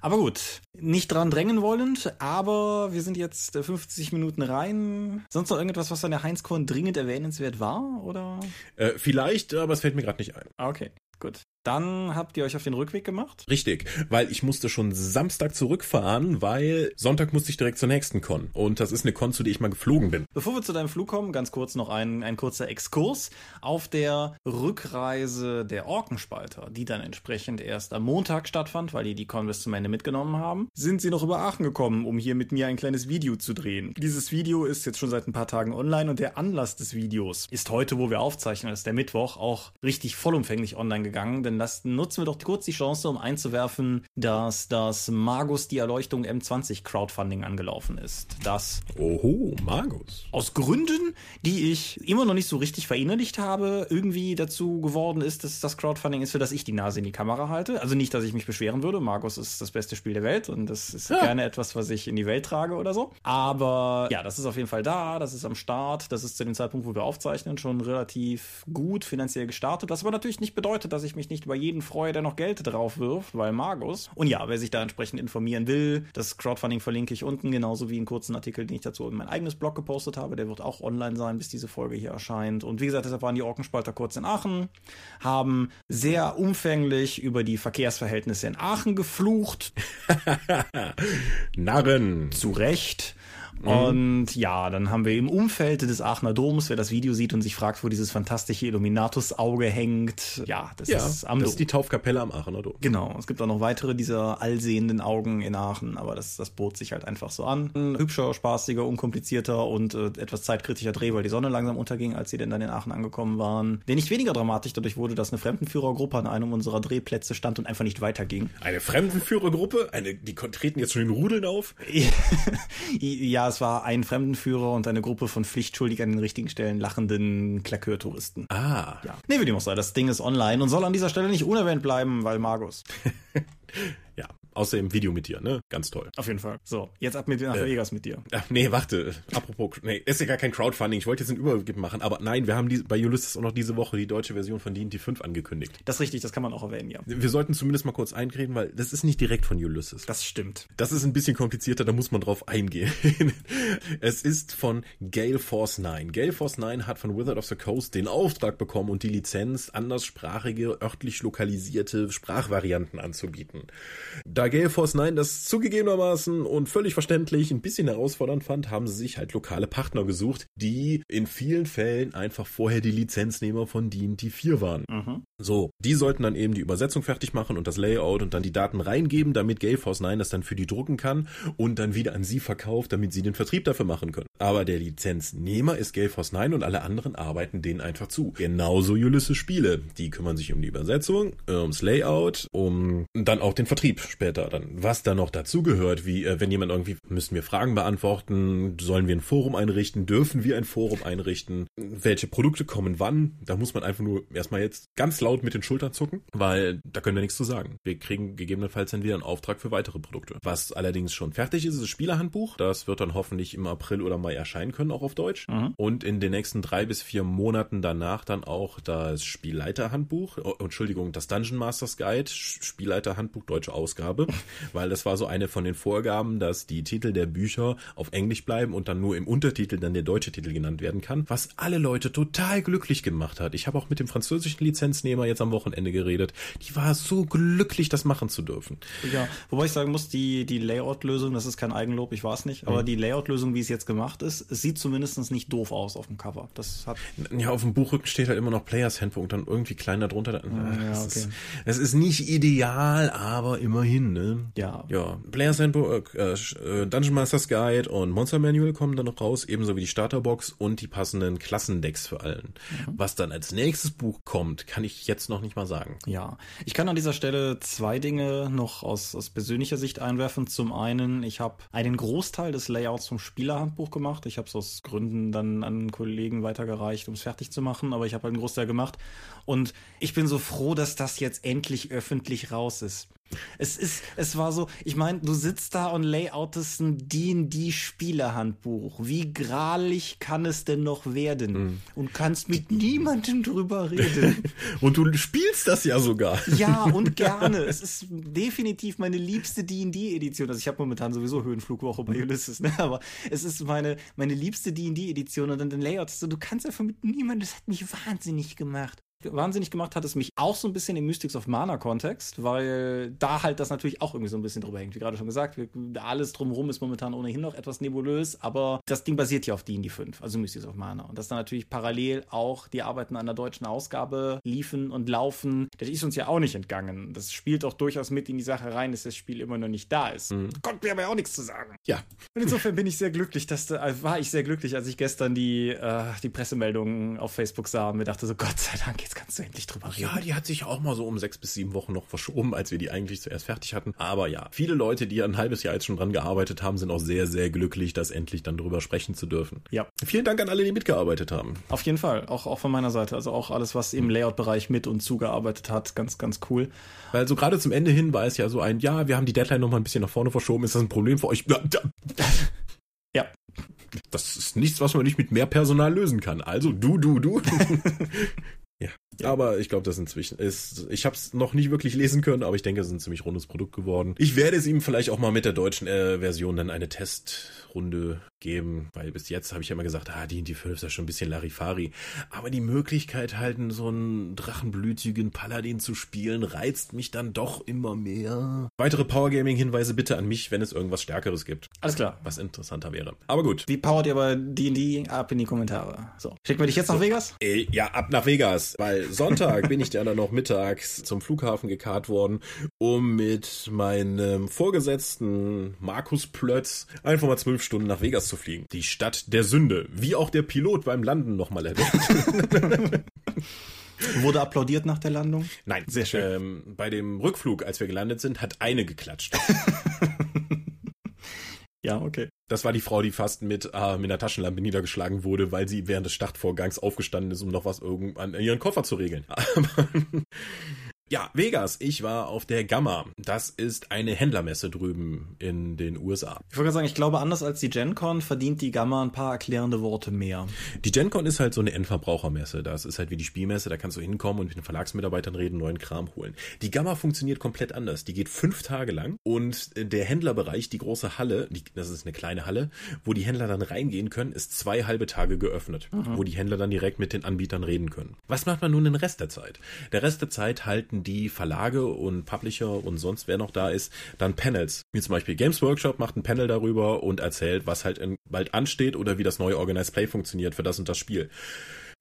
Aber gut, nicht dran drängen wollend, aber wir sind jetzt äh, 50 Minuten rein. Sonst noch irgendetwas, was an der Heinzkorn dringend erwähnenswert war, oder? Äh, vielleicht, aber es fällt mir gerade nicht ein. Ah, Okay, gut. Dann habt ihr euch auf den Rückweg gemacht? Richtig, weil ich musste schon Samstag zurückfahren, weil Sonntag musste ich direkt zur nächsten Con. Und das ist eine Con, zu der ich mal geflogen bin. Bevor wir zu deinem Flug kommen, ganz kurz noch ein, ein kurzer Exkurs. Auf der Rückreise der Orkenspalter, die dann entsprechend erst am Montag stattfand, weil die die Con bis zum Ende mitgenommen haben, sind sie noch über Aachen gekommen, um hier mit mir ein kleines Video zu drehen. Dieses Video ist jetzt schon seit ein paar Tagen online und der Anlass des Videos ist heute, wo wir aufzeichnen, ist der Mittwoch, auch richtig vollumfänglich online gegangen, denn das nutzen wir doch kurz die Chance, um einzuwerfen, dass das Magus die Erleuchtung M20 Crowdfunding angelaufen ist. Das Oho, Magus. aus Gründen, die ich immer noch nicht so richtig verinnerlicht habe, irgendwie dazu geworden ist, dass das Crowdfunding ist, für das ich die Nase in die Kamera halte. Also nicht, dass ich mich beschweren würde. Markus ist das beste Spiel der Welt und das ist gerne etwas, was ich in die Welt trage oder so. Aber ja, das ist auf jeden Fall da, das ist am Start, das ist zu dem Zeitpunkt, wo wir aufzeichnen, schon relativ gut finanziell gestartet. Was aber natürlich nicht bedeutet, dass ich mich nicht über jeden freue, der noch Geld drauf wirft, weil Magus. Und ja, wer sich da entsprechend informieren will, das Crowdfunding verlinke ich unten, genauso wie einen kurzen Artikel, den ich dazu in mein eigenes Blog gepostet habe. Der wird auch online sein, bis diese Folge hier erscheint. Und wie gesagt, deshalb waren die Orkenspalter kurz in Aachen, haben sehr umfänglich über die Verkehrsverhältnisse in Aachen geflucht, Narren. zu Recht. Mhm. Und ja, dann haben wir im Umfeld des Aachener Doms, wer das Video sieht und sich fragt, wo dieses fantastische Illuminatus-Auge hängt. Ja, das ja, ist am das ist die Taufkapelle am Aachener Dom. Genau, es gibt auch noch weitere dieser allsehenden Augen in Aachen, aber das, das bot sich halt einfach so an. Ein hübscher, spaßiger, unkomplizierter und äh, etwas zeitkritischer Dreh, weil die Sonne langsam unterging, als sie denn dann in Aachen angekommen waren. Der nicht weniger dramatisch dadurch wurde, dass eine Fremdenführergruppe an einem unserer Drehplätze stand und einfach nicht weiterging. Eine Fremdenführergruppe? Eine, die treten jetzt schon in Rudeln auf? ja, es war ein Fremdenführer und eine Gruppe von pflichtschuldig an den richtigen Stellen lachenden Klakörtouristen. Ah. Ja. Nee, wie dem auch sei, das Ding ist online und soll an dieser Stelle nicht unerwähnt bleiben, weil Magus. außer im Video mit dir, ne? Ganz toll. Auf jeden Fall. So, jetzt ab mit nach äh, Vegas mit dir. Ach, nee, warte. Apropos, nee, ist ja gar kein Crowdfunding. Ich wollte jetzt einen Überblick machen, aber nein, wir haben die, bei Ulysses auch noch diese Woche die deutsche Version von D&D 5 angekündigt. Das ist richtig, das kann man auch erwähnen, ja. Wir sollten zumindest mal kurz einreden, weil das ist nicht direkt von Ulysses. Das stimmt. Das ist ein bisschen komplizierter, da muss man drauf eingehen. es ist von Gale Force 9. Gale Force 9 hat von Wizard of the Coast den Auftrag bekommen und die Lizenz, anderssprachige, örtlich lokalisierte Sprachvarianten anzubieten. Da Gale Force 9 das zugegebenermaßen und völlig verständlich ein bisschen herausfordernd fand, haben sie sich halt lokale Partner gesucht, die in vielen Fällen einfach vorher die Lizenznehmer von D&D 4 waren. Mhm. So, die sollten dann eben die Übersetzung fertig machen und das Layout und dann die Daten reingeben, damit Gale Force 9 das dann für die drucken kann und dann wieder an sie verkauft, damit sie den Vertrieb dafür machen können. Aber der Lizenznehmer ist Gale Force 9 und alle anderen arbeiten denen einfach zu. Genauso Ulysses Spiele. Die kümmern sich um die Übersetzung, ums Layout, um dann auch den Vertrieb später dann. Was da noch dazugehört, wie äh, wenn jemand irgendwie, müssen wir Fragen beantworten, sollen wir ein Forum einrichten, dürfen wir ein Forum einrichten, welche Produkte kommen wann, da muss man einfach nur erstmal jetzt ganz laut mit den Schultern zucken, weil da können wir nichts zu sagen. Wir kriegen gegebenenfalls dann wieder einen Auftrag für weitere Produkte. Was allerdings schon fertig ist, ist das Spielerhandbuch. Das wird dann hoffentlich im April oder Mai erscheinen können, auch auf Deutsch. Mhm. Und in den nächsten drei bis vier Monaten danach dann auch das Spielleiterhandbuch, oh, Entschuldigung, das Dungeon Masters Guide, Spielleiterhandbuch, deutsche Ausgabe, weil das war so eine von den Vorgaben, dass die Titel der Bücher auf Englisch bleiben und dann nur im Untertitel dann der deutsche Titel genannt werden kann, was alle Leute total glücklich gemacht hat. Ich habe auch mit dem französischen Lizenznehmer jetzt am Wochenende geredet. Die war so glücklich, das machen zu dürfen. Ja, wobei ich sagen muss, die, die Layout-Lösung, das ist kein Eigenlob, ich weiß nicht, aber mhm. die Layout-Lösung, wie es jetzt gemacht ist, es sieht zumindest nicht doof aus auf dem Cover. Das hat ja, auf dem Buchrücken steht halt immer noch Players Handbook und dann irgendwie kleiner drunter. Ja, ja, okay. es, ist, es ist nicht ideal, aber immerhin, ne? Ja. Ja, Players Handbook, äh, äh, Dungeon Masters Guide und Monster Manual kommen dann noch raus, ebenso wie die Starterbox und die passenden Klassendecks für allen. Mhm. Was dann als nächstes Buch kommt, kann ich jetzt noch nicht mal sagen. Ja, ich kann an dieser Stelle zwei Dinge noch aus, aus persönlicher Sicht einwerfen. Zum einen, ich habe einen Großteil des Layouts zum Spielerhandbuch gemacht. Ich habe es aus Gründen dann an Kollegen weitergereicht, um es fertig zu machen, aber ich habe halt einen Großteil gemacht. Und ich bin so froh, dass das jetzt endlich öffentlich raus ist. Es ist, es war so, ich meine, du sitzt da und layoutest ein D&D-Spielehandbuch. Wie gralich kann es denn noch werden? Mhm. Und kannst mit niemandem drüber reden. und du spielst das ja sogar. ja, und gerne. Es ist definitiv meine liebste D&D-Edition. Also ich habe momentan sowieso Höhenflugwoche bei Ulysses, ne? aber es ist meine, meine liebste D&D-Edition und dann den Layout. Du kannst einfach mit niemandem, das hat mich wahnsinnig gemacht wahnsinnig gemacht hat es mich auch so ein bisschen im Mystics of Mana Kontext, weil da halt das natürlich auch irgendwie so ein bisschen drüber hängt. Wie gerade schon gesagt, alles drumherum ist momentan ohnehin noch etwas nebulös, aber das Ding basiert ja auf D&D 5, also Mystics of Mana. Und dass dann natürlich parallel auch die Arbeiten an der deutschen Ausgabe liefen und laufen, das ist uns ja auch nicht entgangen. Das spielt auch durchaus mit in die Sache rein, dass das Spiel immer noch nicht da ist. Mhm. Konnte mir aber auch nichts zu sagen. Ja. Und insofern bin ich sehr glücklich, dass da, war ich sehr glücklich, als ich gestern die, äh, die Pressemeldungen auf Facebook sah und mir dachte so, Gott sei Dank, jetzt kannst du endlich drüber reden. Ja, die hat sich auch mal so um sechs bis sieben Wochen noch verschoben, als wir die eigentlich zuerst fertig hatten. Aber ja, viele Leute, die ein halbes Jahr jetzt schon dran gearbeitet haben, sind auch sehr, sehr glücklich, das endlich dann drüber sprechen zu dürfen. Ja. Vielen Dank an alle, die mitgearbeitet haben. Auf jeden Fall, auch, auch von meiner Seite. Also auch alles, was im Layout-Bereich mit und zugearbeitet hat, ganz, ganz cool. Weil so gerade zum Ende hin war es ja so ein, ja, wir haben die Deadline noch mal ein bisschen nach vorne verschoben. Ist das ein Problem für euch? Ja. Das ist nichts, was man nicht mit mehr Personal lösen kann. Also du, du, du. Aber ich glaube, das inzwischen ist. Ich habe es noch nicht wirklich lesen können, aber ich denke, es ist ein ziemlich rundes Produkt geworden. Ich werde es ihm vielleicht auch mal mit der deutschen äh, Version dann eine Testrunde geben, weil bis jetzt habe ich ja immer gesagt, ah, die die 5 ist ja schon ein bisschen Larifari. Aber die Möglichkeit halt so einen drachenblütigen Paladin zu spielen, reizt mich dann doch immer mehr. Weitere Powergaming-Hinweise bitte an mich, wenn es irgendwas Stärkeres gibt. Alles klar. Was interessanter wäre. Aber gut. Wie powert ihr aber D&D ab in die Kommentare? So. Schicken wir dich jetzt nach Vegas? Ey, ja, ab nach Vegas, weil Sonntag bin ich dann noch mittags zum Flughafen gekarrt worden, um mit meinem Vorgesetzten Markus Plötz einfach mal zwölf Stunden nach Vegas zu fliegen. Die Stadt der Sünde, wie auch der Pilot beim Landen nochmal erwähnt. Wurde applaudiert nach der Landung? Nein, Sehr schön. Ähm, bei dem Rückflug, als wir gelandet sind, hat eine geklatscht. Ja, okay. Das war die Frau, die fast mit, äh, mit einer Taschenlampe niedergeschlagen wurde, weil sie während des Startvorgangs aufgestanden ist, um noch was irgend an ihren Koffer zu regeln. Ja, Vegas. Ich war auf der Gamma. Das ist eine Händlermesse drüben in den USA. Ich wollte gerade sagen, ich glaube, anders als die GenCon verdient die Gamma ein paar erklärende Worte mehr. Die GenCon ist halt so eine Endverbrauchermesse. Das ist halt wie die Spielmesse. Da kannst du hinkommen und mit den Verlagsmitarbeitern reden, neuen Kram holen. Die Gamma funktioniert komplett anders. Die geht fünf Tage lang und der Händlerbereich, die große Halle, die, das ist eine kleine Halle, wo die Händler dann reingehen können, ist zwei halbe Tage geöffnet, wo die Händler dann direkt mit den Anbietern reden können. Was macht man nun den Rest der Zeit? Der Rest der Zeit halten die Verlage und Publisher und sonst wer noch da ist, dann Panels. Wie zum Beispiel Games Workshop macht ein Panel darüber und erzählt, was halt in, bald ansteht oder wie das neue Organized Play funktioniert für das und das Spiel.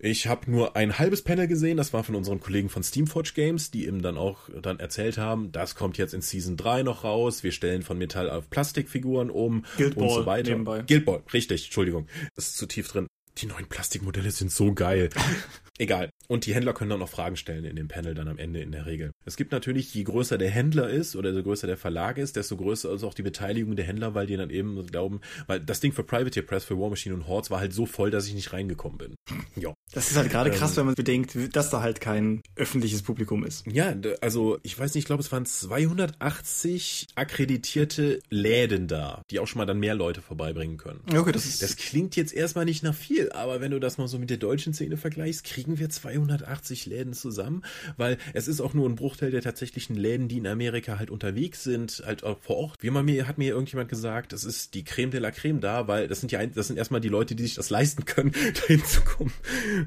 Ich habe nur ein halbes Panel gesehen, das war von unseren Kollegen von Steamforge Games, die eben dann auch dann erzählt haben, das kommt jetzt in Season 3 noch raus, wir stellen von Metall auf Plastikfiguren um Guild und Ball so weiter. nebenbei. Guild Ball, richtig, Entschuldigung. Das ist zu tief drin. Die neuen Plastikmodelle sind so geil. Egal. Und die Händler können dann noch Fragen stellen in dem Panel dann am Ende in der Regel. Es gibt natürlich, je größer der Händler ist oder je größer der Verlag ist, desto größer ist auch die Beteiligung der Händler, weil die dann eben glauben, weil das D für Privateer Press für War Machine und Hordes war halt so voll, dass ich nicht reingekommen bin. Ja. Das ist halt gerade krass, Ähm. wenn man bedenkt, dass da halt kein öffentliches Publikum ist. Ja, also ich weiß nicht, ich glaube, es waren 280 akkreditierte Läden da, die auch schon mal dann mehr Leute vorbeibringen können. Okay, das ist Das klingt jetzt erstmal nicht nach viel, aber wenn du das mal so mit der deutschen Szene vergleichst, kriegen wir 280 Läden zusammen, weil es ist auch nur ein Bruchteil der tatsächlichen Läden, die in Amerika halt unterwegs sind, halt auch vor Ort. Wie man mir, hat mir irgendjemand gesagt, das ist die Creme de la Creme da, weil das sind ja, das sind erstmal die Leute, die sich das leisten können, dahin zu kommen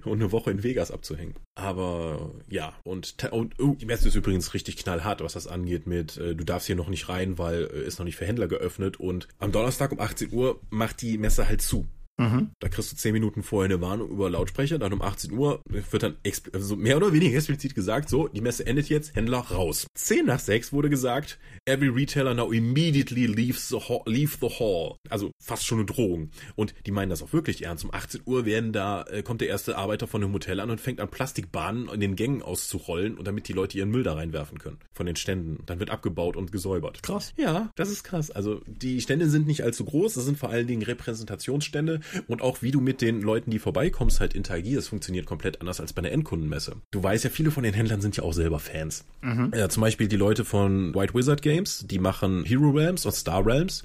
und eine Woche in Vegas abzuhängen. Aber ja, und, und oh, die Messe ist übrigens richtig knallhart, was das angeht mit, äh, du darfst hier noch nicht rein, weil äh, ist noch nicht für Händler geöffnet und am Donnerstag um 18 Uhr macht die Messe halt zu. Mhm. Da kriegst du 10 Minuten vorher eine Warnung über Lautsprecher, dann um 18 Uhr wird dann also mehr oder weniger explizit gesagt, so, die Messe endet jetzt, Händler raus. 10 nach 6 wurde gesagt, every retailer now immediately leaves the hall, leave the hall. Also fast schon eine Drohung. Und die meinen das auch wirklich ernst. Um 18 Uhr werden da, äh, kommt der erste Arbeiter von einem Hotel an und fängt an Plastikbahnen in den Gängen auszurollen und damit die Leute ihren Müll da reinwerfen können. Von den Ständen. Dann wird abgebaut und gesäubert. krass. Ja, das ist krass. Also die Stände sind nicht allzu groß, das sind vor allen Dingen Repräsentationsstände und auch wie du mit den Leuten, die vorbeikommst, halt interagierst, funktioniert komplett anders als bei einer Endkundenmesse. Du weißt ja, viele von den Händlern sind ja auch selber Fans. Ja, zum Beispiel die Leute von White Wizard Games, die machen Hero Realms und Star Realms.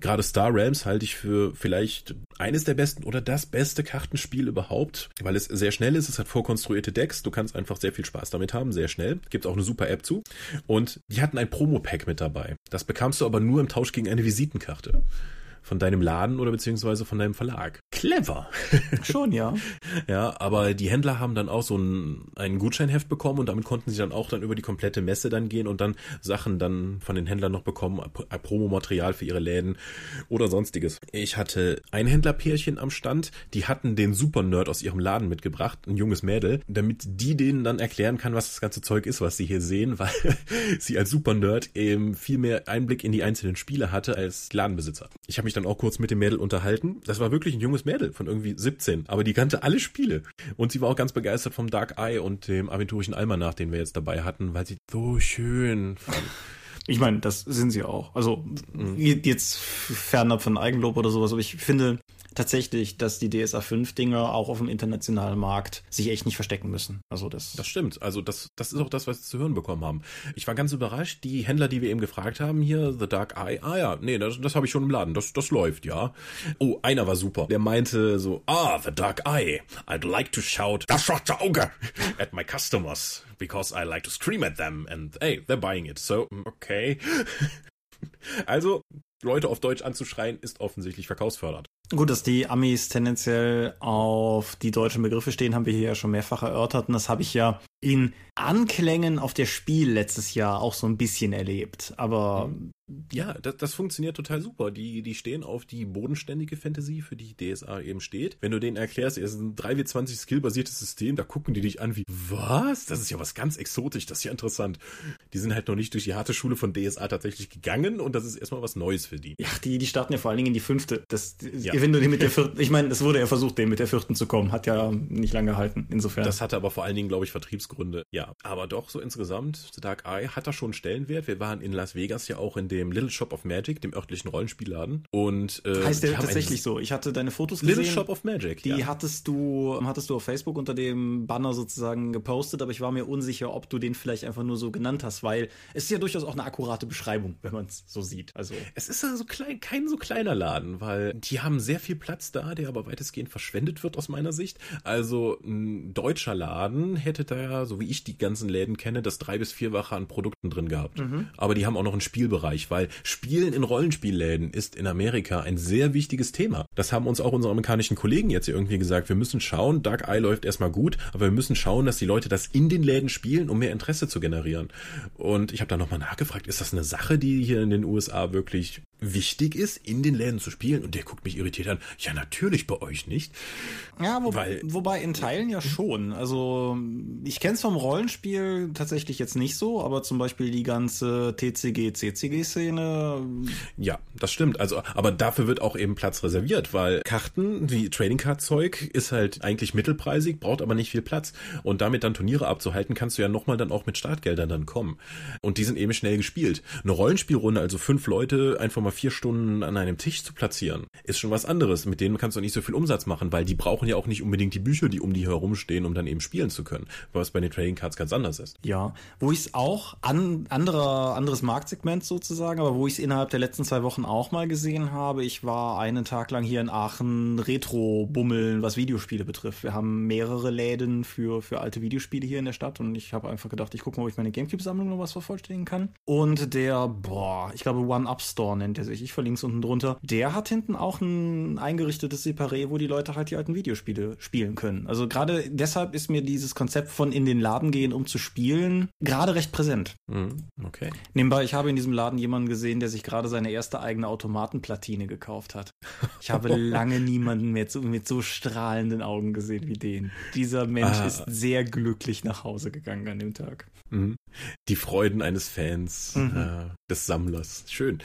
Gerade Star Realms halte ich für vielleicht eines der besten oder das beste Kartenspiel überhaupt, weil es sehr schnell ist, es hat vorkonstruierte Decks, du kannst einfach sehr viel Spaß damit haben, sehr schnell. Gibt auch eine super App zu. Und die hatten ein Promo-Pack mit dabei. Das bekamst du aber nur im Tausch gegen eine Visitenkarte. Von deinem Laden oder beziehungsweise von deinem Verlag. Clever. Schon, ja. Ja, aber die Händler haben dann auch so ein, ein Gutscheinheft bekommen und damit konnten sie dann auch dann über die komplette Messe dann gehen und dann Sachen dann von den Händlern noch bekommen, Promomaterial für ihre Läden oder sonstiges. Ich hatte ein Händlerpärchen am Stand, die hatten den Super Nerd aus ihrem Laden mitgebracht, ein junges Mädel, damit die denen dann erklären kann, was das ganze Zeug ist, was sie hier sehen, weil sie als Super Nerd eben viel mehr Einblick in die einzelnen Spiele hatte als Ladenbesitzer. Ich habe mich dann auch kurz mit dem Mädel unterhalten. Das war wirklich ein junges Mädel von irgendwie 17, aber die kannte alle Spiele. Und sie war auch ganz begeistert vom Dark Eye und dem aventurischen Almanach, den wir jetzt dabei hatten, weil sie so schön fand. Ich meine, das sind sie auch. Also jetzt fernab von Eigenlob oder sowas, aber ich finde tatsächlich, dass die DSA 5 Dinger auch auf dem internationalen Markt sich echt nicht verstecken müssen. Also das, Das stimmt. Also das, das ist auch das, was wir zu hören bekommen haben. Ich war ganz überrascht. Die Händler, die wir eben gefragt haben hier, The Dark Eye, ah ja, nee, das, das habe ich schon im Laden. Das, das läuft, ja. Oh, einer war super. Der meinte so, ah, The Dark Eye. I'd like to shout, das schwarze Auge at my customers because I like to scream at them and hey, they're buying it. So, okay. Also, Leute auf Deutsch anzuschreien, ist offensichtlich verkaufsfördernd. Gut, dass die Amis tendenziell auf die deutschen Begriffe stehen, haben wir hier ja schon mehrfach erörtert. Und das habe ich ja in Anklängen auf der Spiel letztes Jahr auch so ein bisschen erlebt. Aber ja, das, das funktioniert total super. Die, die stehen auf die bodenständige Fantasy, für die DSA eben steht. Wenn du denen erklärst, es ist ein 3W20 Skill-basiertes System, da gucken die dich an wie, was? Das ist ja was ganz exotisch, das ist ja interessant. Die sind halt noch nicht durch die harte Schule von DSA tatsächlich gegangen und das ist erstmal was Neues für die. Ja, die, die starten ja vor allen Dingen in die fünfte. Das, ja. Wenn du den mit der vierten, ich meine, es wurde ja versucht, den mit der vierten zu kommen, hat ja nicht lange gehalten, insofern. Das hatte aber vor allen Dingen, glaube ich, Vertriebsgründe. Ja, aber doch so insgesamt, The Dark Eye hat da schon Stellenwert. Wir waren in Las Vegas ja auch in dem Little Shop of Magic, dem örtlichen Rollenspielladen. Und äh, heißt der tatsächlich so? Ich hatte deine Fotos gesehen. Little Shop of Magic. Die ja. hattest du hattest du auf Facebook unter dem Banner sozusagen gepostet, aber ich war mir unsicher, ob du den vielleicht einfach nur so genannt hast, weil es ist ja durchaus auch eine akkurate Beschreibung, wenn man es so sieht. Also es ist ja so klein, kein so kleiner Laden, weil die haben sehr viel Platz da, der aber weitestgehend verschwendet wird aus meiner Sicht. Also ein deutscher Laden hätte da, so wie ich die ganzen Läden kenne, das drei bis vierfache an Produkten drin gehabt. Mhm. Aber die haben auch noch einen Spielbereich, weil Spielen in Rollenspielläden ist in Amerika ein sehr wichtiges Thema. Das haben uns auch unsere amerikanischen Kollegen jetzt irgendwie gesagt. Wir müssen schauen, Dark Eye läuft erstmal gut, aber wir müssen schauen, dass die Leute das in den Läden spielen, um mehr Interesse zu generieren. Und ich habe da nochmal nachgefragt, ist das eine Sache, die hier in den USA wirklich wichtig ist, in den Läden zu spielen? Und der guckt mich irritiert an. Ja, natürlich bei euch nicht. Ja, wo, Weil, wobei in Teilen ja schon. Also ich kenne es vom Rollenspiel tatsächlich jetzt nicht so, aber zum Beispiel die ganze TCG, CCG-Szene. Ja, das stimmt. Also, aber dafür wird auch eben Platz reserviert, weil Karten wie Trading Card Zeug ist halt eigentlich mittelpreisig, braucht aber nicht viel Platz. Und damit dann Turniere abzuhalten, kannst du ja nochmal dann auch mit Startgeldern dann kommen. Und die sind eben schnell gespielt. Eine Rollenspielrunde, also fünf Leute einfach mal vier Stunden an einem Tisch zu platzieren, ist schon was anderes. Mit denen kannst du nicht so viel Umsatz machen, weil die brauchen ja auch nicht unbedingt die Bücher, die um die herumstehen, um dann eben spielen zu können. Was bei den Trading Cards ganz anders ist. Ja, wo ich es auch an anderer anderes Marktsegment sozusagen, aber wo ich es innerhalb der letzten zwei Wochen auch mal gesehen habe. Ich war einen Tag lang hier in Aachen Retro bummeln, was Videospiele betrifft. Wir haben mehrere Läden für für alte Videospiele hier in der Stadt und ich habe einfach gedacht, ich gucke mal, ob ich meine Gamecube Sammlung noch was vervollständigen kann. Und der boah, ich glaube One Up Store nennt er sich. Ich verlinke es unten drunter. Der hat hinten auch ein eingerichtetes Separé, wo die Leute halt die alten Videospiele spielen können. Also gerade deshalb ist mir dieses Konzept von in den Laden gehen, um zu spielen, gerade recht präsent. Mhm, okay. Nebenbei, ich habe in diesem Laden jemanden gesehen, der sich gerade seine erste eigene Automatenplatine gekauft hat. Ich habe lange niemanden mehr zu, mit so strahlenden Augen gesehen wie den. Dieser Mensch ah. ist sehr glücklich nach Hause gegangen an dem Tag. Mhm. Die Freuden eines Fans, mhm. äh, des Sammlers. Schön.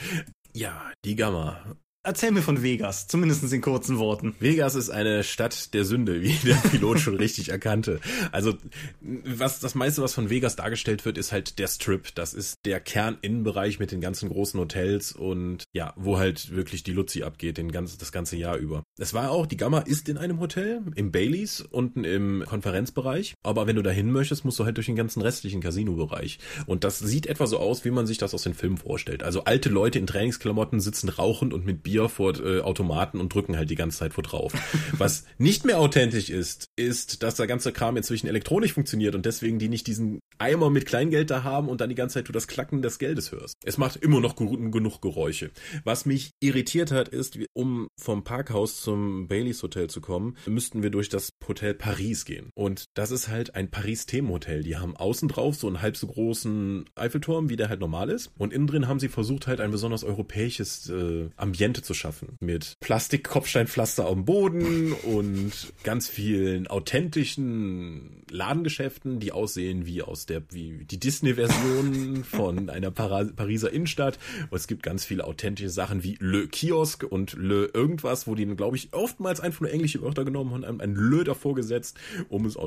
Ja, die Gamma. Erzähl mir von Vegas, zumindest in kurzen Worten. Vegas ist eine Stadt der Sünde, wie der Pilot schon richtig erkannte. Also, was das meiste, was von Vegas dargestellt wird, ist halt der Strip. Das ist der Kerninnenbereich mit den ganzen großen Hotels und ja, wo halt wirklich die Luzi abgeht, den ganzen, das ganze Jahr über. Es war auch, die Gamma ist in einem Hotel, im Baileys, unten im Konferenzbereich. Aber wenn du dahin möchtest, musst du halt durch den ganzen restlichen Casino-Bereich. Und das sieht etwa so aus, wie man sich das aus den Filmen vorstellt. Also alte Leute in Trainingsklamotten sitzen rauchend und mit Bier Bier vor äh, Automaten und drücken halt die ganze Zeit vor drauf. Was nicht mehr authentisch ist, ist, dass der ganze Kram inzwischen elektronisch funktioniert und deswegen die nicht diesen Eimer mit Kleingeld da haben und dann die ganze Zeit du das Klacken des Geldes hörst. Es macht immer noch genug Geräusche. Was mich irritiert hat, ist, um vom Parkhaus zum Baileys Hotel zu kommen, müssten wir durch das Hotel Paris gehen. Und das ist halt ein Paris-Themenhotel. Die haben außen drauf so einen halb so großen Eiffelturm, wie der halt normal ist. Und innen drin haben sie versucht, halt ein besonders europäisches äh, Ambiente zu schaffen. Mit Plastik-Kopfsteinpflaster dem Boden und ganz vielen authentischen Ladengeschäften, die aussehen wie aus der, wie die Disney-Version von einer Para Pariser Innenstadt. Und es gibt ganz viele authentische Sachen wie Le Kiosk und Le irgendwas, wo die, glaube ich, oftmals einfach nur englische Wörter genommen haben, ein, ein Le davor gesetzt, um es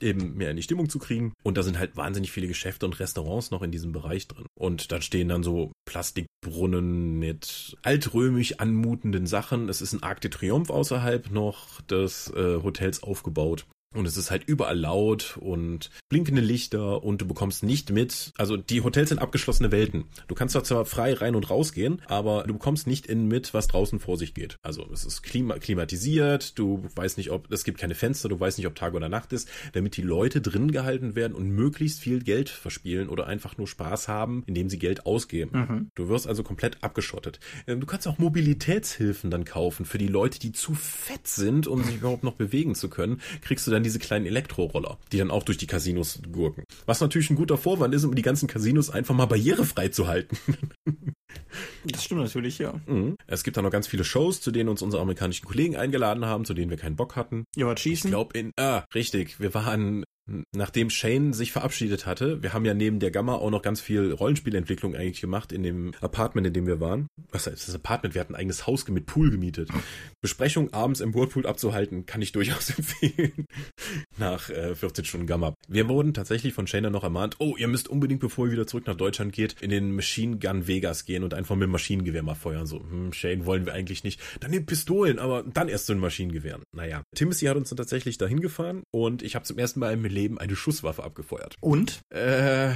eben mehr in die Stimmung zu kriegen. Und da sind halt wahnsinnig viele Geschäfte und Restaurants noch in diesem Bereich drin. Und da stehen dann so Plastikbrunnen mit altrömisch anmutenden Sachen. Es ist ein Arc de Triomphe außerhalb noch des äh, Hotels aufgebaut. old Und es ist halt überall laut und blinkende Lichter und du bekommst nicht mit, also die Hotels sind abgeschlossene Welten. Du kannst zwar frei rein und raus gehen, aber du bekommst nicht in mit, was draußen vor sich geht. Also es ist klima klimatisiert, du weißt nicht, ob, es gibt keine Fenster, du weißt nicht, ob Tag oder Nacht ist, damit die Leute drin gehalten werden und möglichst viel Geld verspielen oder einfach nur Spaß haben, indem sie Geld ausgeben. Mhm. Du wirst also komplett abgeschottet. Ähm, du kannst auch Mobilitätshilfen dann kaufen für die Leute, die zu fett sind, um sich überhaupt noch bewegen zu können. Kriegst du dann diese kleinen Elektroroller, die dann auch durch die Casinos gurken. Was natürlich ein guter Vorwand ist, um die ganzen Casinos einfach mal barrierefrei zu halten. Das stimmt natürlich, ja. Mhm. Es gibt da noch ganz viele Shows, zu denen uns unsere amerikanischen Kollegen eingeladen haben, zu denen wir keinen Bock hatten. Ja, was schießen? Ich glaube in, ah, richtig. Wir waren nachdem Shane sich verabschiedet hatte, wir haben ja neben der Gamma auch noch ganz viel Rollenspielentwicklung eigentlich gemacht in dem Apartment, in dem wir waren. Was heißt das Apartment? Wir hatten ein eigenes Haus mit Pool gemietet. Besprechung abends im Whirlpool abzuhalten, kann ich durchaus empfehlen. Nach äh, 14 Stunden Gamma. Wir wurden tatsächlich von Shane dann noch ermahnt, oh, ihr müsst unbedingt, bevor ihr wieder zurück nach Deutschland geht, in den Machine Gun Vegas gehen und einfach mit dem Maschinengewehr mal feuern. So, hm, Shane wollen wir eigentlich nicht. Dann nehmt Pistolen, aber dann erst so ein Maschinengewehr. Naja. Timothy hat uns dann tatsächlich dahin gefahren und ich habe zum ersten Mal mit Leben eine Schusswaffe abgefeuert. Und? Äh,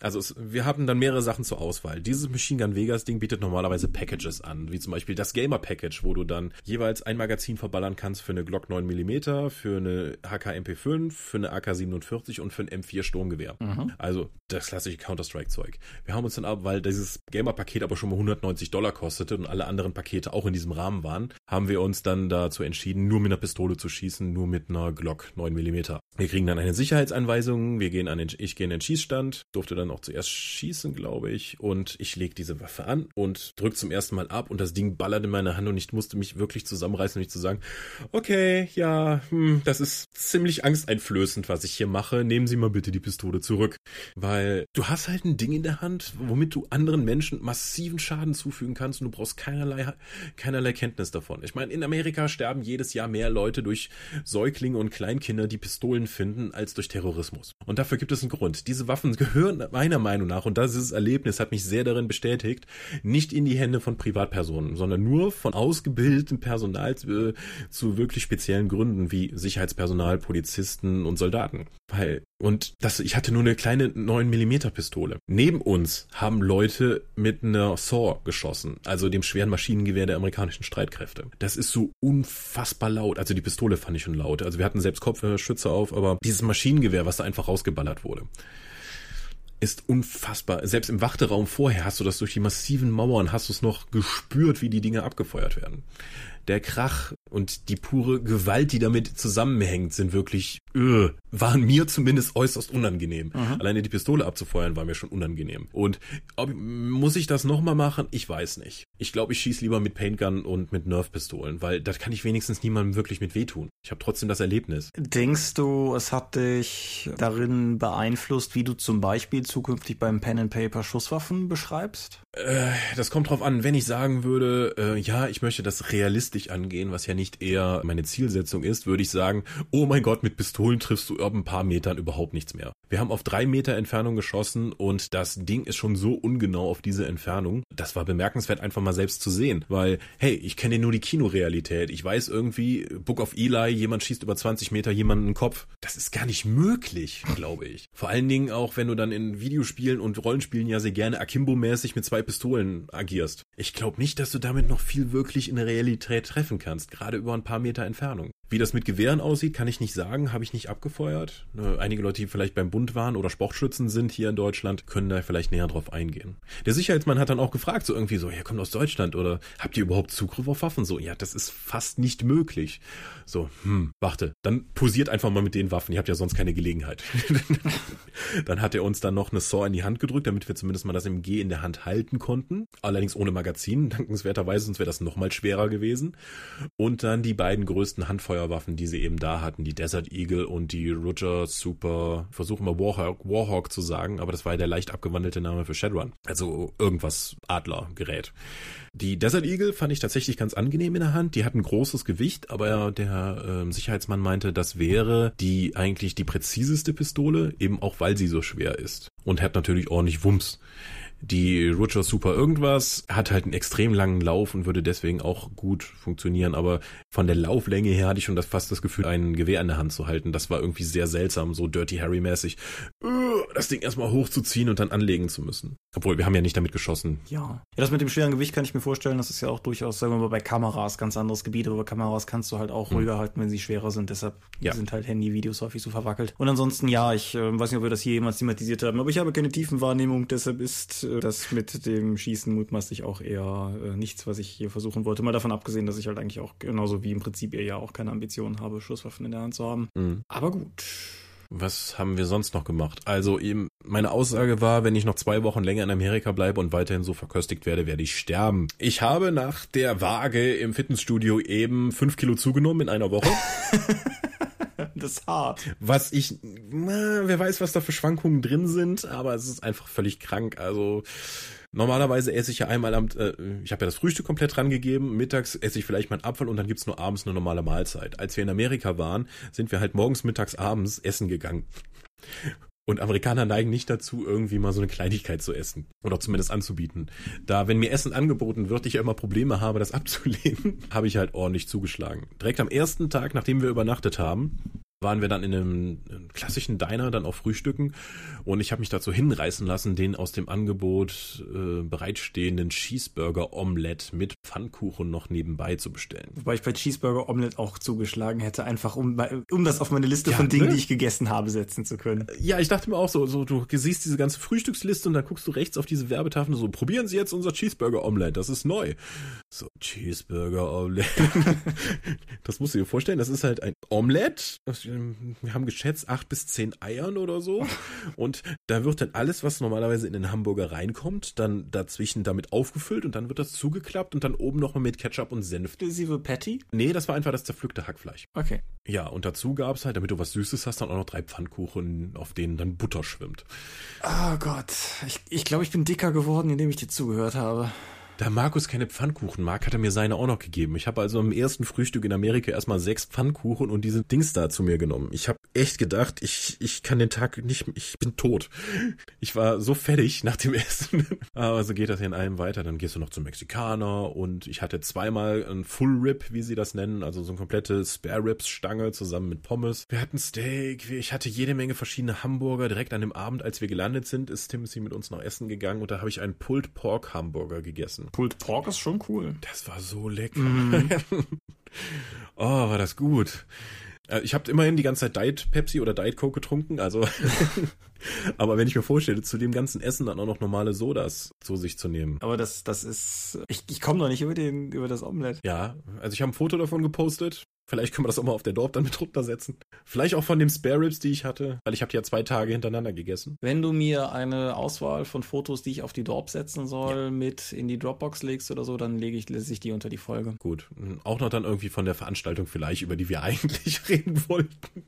also es, wir hatten dann mehrere Sachen zur Auswahl. Dieses Machine Gun Vegas Ding bietet normalerweise Packages an, wie zum Beispiel das Gamer Package, wo du dann jeweils ein Magazin verballern kannst für eine Glock 9 mm, für eine HK MP5, für eine AK 47 und für ein M4 Sturmgewehr. Mhm. Also das klassische Counter-Strike Zeug. Wir haben uns dann ab, weil dieses Gamer Paket aber schon mal 190 Dollar kostete und alle anderen Pakete auch in diesem Rahmen waren, haben wir uns dann dazu entschieden, nur mit einer Pistole zu schießen, nur mit einer Glock 9 mm. Wir kriegen dann eine Sicherheitsanweisung, wir gehen an den, ich gehe in den Schießstand, durfte dann auch zuerst schießen, glaube ich, und ich leg diese Waffe an und drück zum ersten Mal ab und das Ding ballert in meine Hand und ich musste mich wirklich zusammenreißen, um nicht zu sagen, okay, ja, hm, das ist ziemlich angsteinflößend, was ich hier mache, nehmen Sie mal bitte die Pistole zurück, weil du hast halt ein Ding in der Hand, womit du anderen Menschen massiven Schaden zufügen kannst und du brauchst keinerlei, keinerlei Kenntnis davon. Ich meine, in Amerika sterben jedes Jahr mehr Leute durch Säuglinge und Kleinkinder, die Pistolen finden, als durch Terrorismus. Und dafür gibt es einen Grund. Diese Waffen gehören meiner Meinung nach, und dieses Erlebnis hat mich sehr darin bestätigt, nicht in die Hände von Privatpersonen, sondern nur von ausgebildetem Personal zu, zu wirklich speziellen Gründen wie Sicherheitspersonal, Polizisten und Soldaten. Weil, und das, ich hatte nur eine kleine 9 mm Pistole. Neben uns haben Leute mit einer Saw geschossen, also dem schweren Maschinengewehr der amerikanischen Streitkräfte. Das ist so unfassbar laut. Also die Pistole fand ich schon laut. Also wir hatten selbst Kopfschütze auf, aber dieses Maschinengewehr, was da einfach rausgeballert wurde ist unfassbar. Selbst im Warteraum vorher hast du das durch die massiven Mauern, hast du es noch gespürt, wie die Dinge abgefeuert werden der Krach und die pure Gewalt, die damit zusammenhängt, sind wirklich, öh, waren mir zumindest äußerst unangenehm. Mhm. Alleine die Pistole abzufeuern war mir schon unangenehm. Und ob, muss ich das nochmal machen? Ich weiß nicht. Ich glaube, ich schieße lieber mit Paintgun und mit Nerf-Pistolen, weil das kann ich wenigstens niemandem wirklich mit wehtun. Ich habe trotzdem das Erlebnis. Denkst du, es hat dich darin beeinflusst, wie du zum Beispiel zukünftig beim Pen and Paper Schusswaffen beschreibst? Äh, das kommt drauf an. Wenn ich sagen würde, äh, ja, ich möchte das realistisch angehen, was ja nicht eher meine Zielsetzung ist, würde ich sagen, oh mein Gott, mit Pistolen triffst du ab ein paar Metern überhaupt nichts mehr. Wir haben auf drei Meter Entfernung geschossen und das Ding ist schon so ungenau auf diese Entfernung. Das war bemerkenswert einfach mal selbst zu sehen, weil, hey, ich kenne nur die Kinorealität. Ich weiß irgendwie, Book of Eli, jemand schießt über 20 Meter jemanden in den Kopf. Das ist gar nicht möglich, glaube ich. Vor allen Dingen auch, wenn du dann in Videospielen und Rollenspielen ja sehr gerne Akimbo-mäßig mit zwei Pistolen agierst. Ich glaube nicht, dass du damit noch viel wirklich in der Realität treffen kannst, gerade über ein paar Meter Entfernung. Wie das mit Gewehren aussieht, kann ich nicht sagen, habe ich nicht abgefeuert. Äh, einige Leute, die vielleicht beim Bund waren oder Sportschützen sind hier in Deutschland, können da vielleicht näher drauf eingehen. Der Sicherheitsmann hat dann auch gefragt, so irgendwie so, ihr kommt aus Deutschland oder habt ihr überhaupt Zugriff auf Waffen? So, ja, das ist fast nicht möglich. So, hm, warte, dann posiert einfach mal mit den Waffen, ihr habt ja sonst keine Gelegenheit. dann hat er uns dann noch eine Saw in die Hand gedrückt, damit wir zumindest mal das MG in der Hand halten konnten. Allerdings ohne Magazin, dankenswerterweise, sonst wäre das noch mal schwerer gewesen. Und dann die beiden größten Handfeuer Feuerwaffen, die sie eben da hatten, die Desert Eagle und die Roger Super, versuchen wir Warhawk, Warhawk zu sagen, aber das war ja der leicht abgewandelte Name für Shadowrun. Also irgendwas Adlergerät. Die Desert Eagle fand ich tatsächlich ganz angenehm in der Hand. Die hat ein großes Gewicht, aber der äh, Sicherheitsmann meinte, das wäre die eigentlich die präziseste Pistole, eben auch weil sie so schwer ist. Und hat natürlich ordentlich Wumms. Die Rucho Super irgendwas hat halt einen extrem langen Lauf und würde deswegen auch gut funktionieren, aber von der Lauflänge her hatte ich schon das, fast das Gefühl, ein Gewehr in der Hand zu halten. Das war irgendwie sehr seltsam, so Dirty Harry-mäßig, äh, das Ding erstmal hochzuziehen und dann anlegen zu müssen. Obwohl, wir haben ja nicht damit geschossen. Ja. Ja, das mit dem schweren Gewicht kann ich mir vorstellen, das ist ja auch durchaus, sagen wir mal, bei Kameras ganz anderes Gebiet, aber bei Kameras kannst du halt auch ruhiger hm. halten, wenn sie schwerer sind. Deshalb ja. sind halt Handy-Videos häufig so verwackelt. Und ansonsten, ja, ich äh, weiß nicht, ob wir das hier jemals thematisiert haben, aber ich habe keine Tiefenwahrnehmung, deshalb ist das mit dem Schießen mutmaßlich auch eher äh, nichts, was ich hier versuchen wollte. Mal davon abgesehen, dass ich halt eigentlich auch genauso wie im Prinzip ihr ja auch keine Ambitionen habe, Schusswaffen in der Hand zu haben. Mhm. Aber gut. Was haben wir sonst noch gemacht? Also eben, meine Aussage war, wenn ich noch zwei Wochen länger in Amerika bleibe und weiterhin so verköstigt werde, werde ich sterben. Ich habe nach der Waage im Fitnessstudio eben fünf Kilo zugenommen in einer Woche. das hart. Was ich, na, wer weiß, was da für Schwankungen drin sind, aber es ist einfach völlig krank. Also Normalerweise esse ich ja einmal am, äh, ich habe ja das Frühstück komplett rangegeben, mittags esse ich vielleicht mal einen Apfel und dann gibt's nur abends eine normale Mahlzeit. Als wir in Amerika waren, sind wir halt morgens, mittags, abends essen gegangen. Und Amerikaner neigen nicht dazu, irgendwie mal so eine Kleinigkeit zu essen. Oder zumindest anzubieten. Da, wenn mir Essen angeboten wird, ich ja immer Probleme habe, das abzulehnen, habe ich halt ordentlich zugeschlagen. Direkt am ersten Tag, nachdem wir übernachtet haben, waren wir dann in einem, klassischen Diner dann auch frühstücken und ich habe mich dazu hinreißen lassen, den aus dem Angebot äh, bereitstehenden Cheeseburger Omelette mit Pfannkuchen noch nebenbei zu bestellen. Wobei ich bei Cheeseburger Omelette auch zugeschlagen hätte, einfach um, um das auf meine Liste ja, von Dingen, ne? die ich gegessen habe, setzen zu können. Ja, ich dachte mir auch so, so du siehst diese ganze Frühstücksliste und dann guckst du rechts auf diese Werbetafel so, probieren Sie jetzt unser Cheeseburger Omelette, das ist neu. So, Cheeseburger Omelette. das musst du dir vorstellen, das ist halt ein Omelette, wir haben geschätzt acht bis zehn Eiern oder so. Und da wird dann alles, was normalerweise in den Hamburger reinkommt, dann dazwischen damit aufgefüllt und dann wird das zugeklappt und dann oben nochmal mit Ketchup und Senf. Inklusive Patty? Nee, das war einfach das zerpflückte Hackfleisch. Okay. Ja, und dazu gab's halt, damit du was Süßes hast, dann auch noch drei Pfannkuchen, auf denen dann Butter schwimmt. Oh Gott. Ich, ich glaube, ich bin dicker geworden, indem ich dir zugehört habe. Da Markus keine Pfannkuchen mag, hat er mir seine auch noch gegeben. Ich habe also am ersten Frühstück in Amerika erstmal sechs Pfannkuchen und diese Dings da zu mir genommen. Ich habe echt gedacht, ich, ich kann den Tag nicht, ich bin tot. Ich war so fertig nach dem Essen. Aber so geht das ja in allem weiter. Dann gehst du noch zum Mexikaner und ich hatte zweimal ein Full Rib, wie sie das nennen, also so eine komplette Spare Ribs Stange zusammen mit Pommes. Wir hatten Steak, ich hatte jede Menge verschiedene Hamburger. Direkt an dem Abend, als wir gelandet sind, ist Timothy mit uns noch essen gegangen und da habe ich einen Pulled Pork Hamburger gegessen. Pulled Pork ist schon cool. Das war so lecker. Mm. oh, war das gut. Äh, ich habe immerhin die ganze Zeit Diet Pepsi oder Diet Coke getrunken, also aber wenn ich mir vorstelle, zu dem ganzen Essen dann auch noch normale Sodas zu sich zu nehmen. Aber das das ist ich, ich komme noch nicht über den über das Omelette. Ja, also ich habe ein Foto davon gepostet. Vielleicht können wir das auch mal auf der Dorf dann mit runtersetzen. Vielleicht auch von den Spare Ribs, die ich hatte, weil ich habe die ja zwei Tage hintereinander gegessen. Wenn du mir eine Auswahl von Fotos, die ich auf die Dorf setzen soll, ja. mit in die Dropbox legst oder so, dann lege ich, lese ich die unter die Folge. Gut. Auch noch dann irgendwie von der Veranstaltung vielleicht, über die wir eigentlich reden wollten.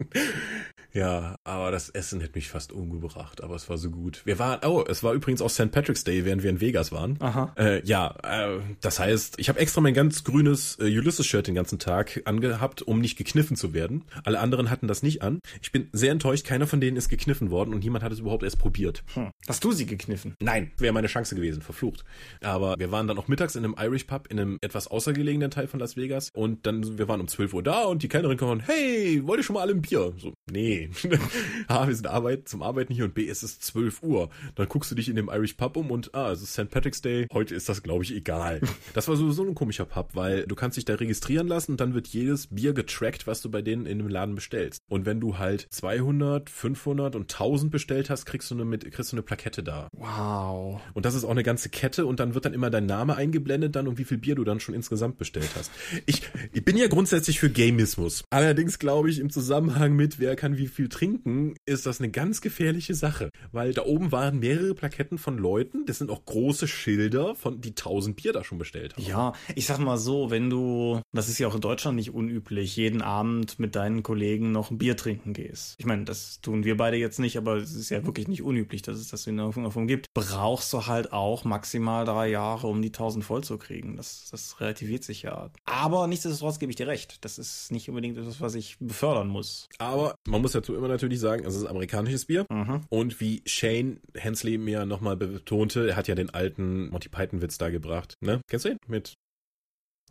Ja, aber das Essen hätte mich fast umgebracht, aber es war so gut. Wir waren, oh, es war übrigens auch St. Patrick's Day, während wir in Vegas waren. Aha. Äh, ja, äh, das heißt, ich habe extra mein ganz grünes äh, Ulysses-Shirt den ganzen Tag angehabt gehabt, um nicht gekniffen zu werden. Alle anderen hatten das nicht an. Ich bin sehr enttäuscht, keiner von denen ist gekniffen worden und niemand hat es überhaupt erst probiert. Hm. Hast du sie gekniffen? Nein, wäre meine Chance gewesen, verflucht. Aber wir waren dann auch mittags in einem Irish Pub in einem etwas außergelegenen Teil von Las Vegas und dann, wir waren um 12 Uhr da und die Kellnerin kommt, hey, wollt ihr schon mal alle ein Bier? So, nee. A, wir sind Arbeit, zum Arbeiten hier und B, es ist 12 Uhr. Dann guckst du dich in dem Irish Pub um und, ah, es ist St. Patrick's Day. Heute ist das, glaube ich, egal. Das war sowieso ein komischer Pub, weil du kannst dich da registrieren lassen und dann wird jedes Bier Bier getrackt, was du bei denen in dem Laden bestellst. Und wenn du halt 200, 500 und 1000 bestellt hast, kriegst du eine, mit, kriegst du eine Plakette da. Wow. Und das ist auch eine ganze Kette und dann wird dann immer dein Name eingeblendet dann und wie viel Bier du dann schon insgesamt bestellt hast. Ich, ich bin ja grundsätzlich für Gamismus. Allerdings glaube ich, im Zusammenhang mit wer kann wie viel trinken, ist das eine ganz gefährliche Sache. Weil da oben waren mehrere Plaketten von Leuten, das sind auch große Schilder, von die 1000 Bier da schon bestellt haben. Ja, ich sag mal so, wenn du, das ist ja auch in Deutschland nicht unüblich, üblich, jeden Abend mit deinen Kollegen noch ein Bier trinken gehst. Ich meine, das tun wir beide jetzt nicht, aber es ist ja wirklich nicht unüblich, dass es das in der Form gibt. Brauchst du halt auch maximal drei Jahre, um die 1000 voll zu kriegen. Das, das relativiert sich ja. Aber nichtsdestotrotz gebe ich dir recht. Das ist nicht unbedingt etwas, was ich befördern muss. Aber man muss ja dazu immer natürlich sagen, es ist amerikanisches Bier. Mhm. Und wie Shane Hensley mir nochmal betonte, er hat ja den alten Monty Python Witz da gebracht, ne? Kennst du ihn? Mit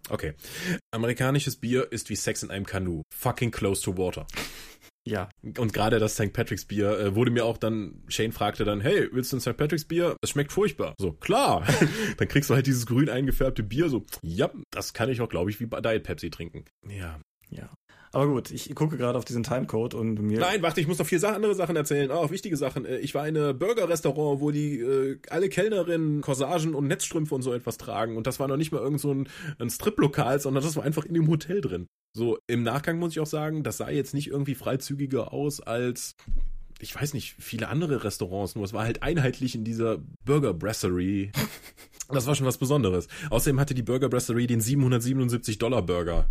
Okay. Amerikanisches Bier ist wie Sex in einem Kanu. Fucking close to water. Ja. Und gerade das St. Patrick's Bier äh, wurde mir auch dann, Shane fragte dann, hey, willst du ein St. Patrick's Bier? Es schmeckt furchtbar. So, klar. dann kriegst du halt dieses grün eingefärbte Bier, so, ja, das kann ich auch, glaube ich, wie bei Diet Pepsi trinken. Ja. Ja. Aber gut, ich gucke gerade auf diesen Timecode und mir. Nein, warte, ich muss noch vier andere Sachen erzählen. Auch wichtige Sachen. Äh, Ich war in einem Burger-Restaurant, wo die äh, alle Kellnerinnen Corsagen und Netzstrümpfe und so etwas tragen. Und das war noch nicht mal irgend so ein, ein Strip-Lokal, sondern das war einfach in dem Hotel drin. So, im Nachgang muss ich auch sagen, das sah jetzt nicht irgendwie freizügiger aus als ich weiß nicht, viele andere Restaurants, nur es war halt einheitlich in dieser Burger Brasserie. Das war schon was Besonderes. Außerdem hatte die Burger Brasserie den 777 Dollar Burger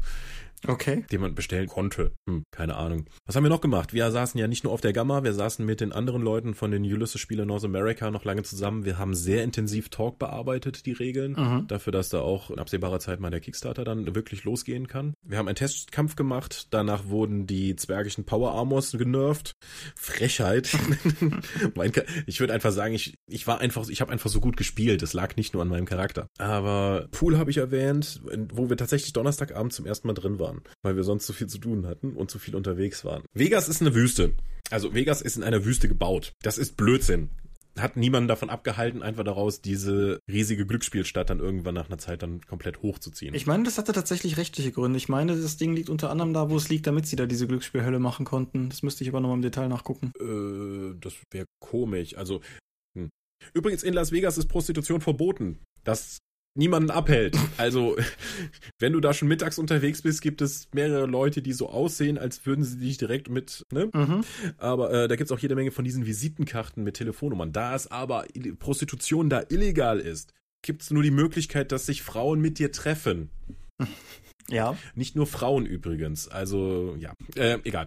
Okay. den man bestellen konnte. Hm, keine Ahnung. Was haben wir noch gemacht? Wir saßen ja nicht nur auf der Gamma, wir saßen mit den anderen Leuten von den Ulysses-Spiele North America noch lange zusammen. Wir haben sehr intensiv Talk bearbeitet, die Regeln, Mhm. dafür, dass da auch in absehbarer Zeit mal der Kickstarter dann wirklich losgehen kann. Wir haben einen Testkampf gemacht, danach wurden die zwergischen Power Armors genervt. Frechheit. ich würde einfach sagen, ich, ich war einfach, ich habe einfach so gut gespielt. Es lag nicht nur an meinem Charakter. Aber Pool habe ich erwähnt, wo wir tatsächlich Donnerstagabend zum ersten Mal drin waren, weil wir sonst zu viel zu tun hatten und zu viel unterwegs waren. Vegas ist eine Wüste. Also Vegas ist in einer Wüste gebaut. Das ist Blödsinn. Hat niemanden davon abgehalten, einfach daraus diese riesige Glücksspielstadt dann irgendwann nach einer Zeit dann komplett hochzuziehen. Ich meine, das hatte tatsächlich rechtliche Gründe. Ich meine, das Ding liegt unter anderem da, wo es liegt, damit sie da diese Glücksspielhölle machen konnten. Das müsste ich aber nochmal im Detail nachgucken. Äh, das wäre komisch. Also, hm. übrigens in Las Vegas ist Prostitution verboten. Das niemanden abhält. Also, wenn du da schon mittags unterwegs bist, gibt es mehrere Leute, die so aussehen, als würden sie dich direkt mit, ne? Mhm. Aber äh, da gibt's auch jede Menge von diesen Visitenkarten mit Telefonnummern. Da es aber Prostitution da illegal ist, gibt's nur die Möglichkeit, dass sich Frauen mit dir treffen. Ja. Nicht nur Frauen übrigens. Also, ja, äh, egal.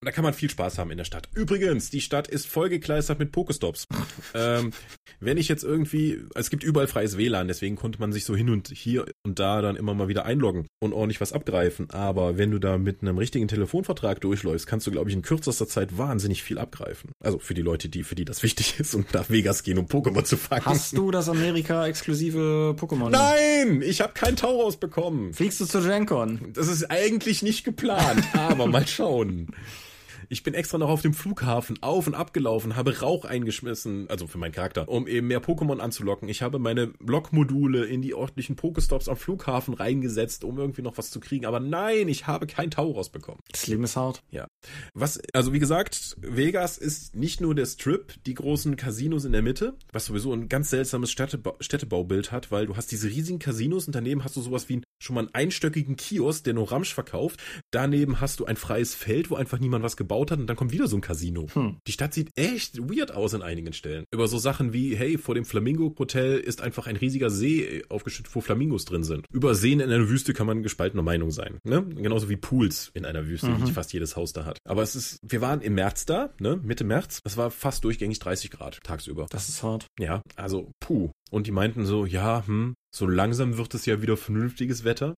Da kann man viel Spaß haben in der Stadt. Übrigens, die Stadt ist vollgekleistert mit Pokestops. ähm, wenn ich jetzt irgendwie, es gibt überall freies WLAN, deswegen konnte man sich so hin und hier und da dann immer mal wieder einloggen und ordentlich was abgreifen. Aber wenn du da mit einem richtigen Telefonvertrag durchläufst, kannst du, glaube ich, in kürzester Zeit wahnsinnig viel abgreifen. Also für die Leute, die, für die das wichtig ist und nach Vegas gehen, um Pokémon zu fangen. Hast du das Amerika-exklusive Pokémon? Nein! Ich habe kein Tauros bekommen. Fliegst du zu GenCon? Das ist eigentlich nicht geplant, aber mal schauen. Ich bin extra noch auf dem Flughafen auf und abgelaufen, habe Rauch eingeschmissen, also für meinen Charakter, um eben mehr Pokémon anzulocken. Ich habe meine Lockmodule in die örtlichen Pokestops am Flughafen reingesetzt, um irgendwie noch was zu kriegen. Aber nein, ich habe kein Tauros bekommen. Das Leben ist hart. Ja. Was, also wie gesagt, Vegas ist nicht nur der Strip, die großen Casinos in der Mitte, was sowieso ein ganz seltsames Städteba Städtebaubild hat, weil du hast diese riesigen Casinos und daneben hast du sowas wie schon mal einen einstöckigen Kiosk, der nur Ramsch verkauft. Daneben hast du ein freies Feld, wo einfach niemand was gebaut hat und dann kommt wieder so ein Casino. Hm. Die Stadt sieht echt weird aus an einigen Stellen. Über so Sachen wie, hey, vor dem Flamingo Hotel ist einfach ein riesiger See aufgeschüttet, wo Flamingos drin sind. Über Seen in einer Wüste kann man gespaltener Meinung sein. Ne? Genauso wie Pools in einer Wüste, Mhm. die fast jedes Haus da hat. Aber es ist, wir waren im März da, ne? Mitte März. Es war fast durchgängig 30 Grad tagsüber. Das ist hart. Ja, also puh. Und die meinten so, ja, hm, so langsam wird es ja wieder vernünftiges Wetter.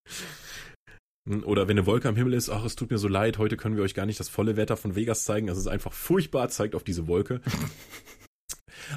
Hm, Oder wenn eine Wolke am Himmel ist, ach, es tut mir so leid, heute können wir euch gar nicht das volle Wetter von Vegas zeigen. Es ist einfach furchtbar, zeigt auf diese Wolke.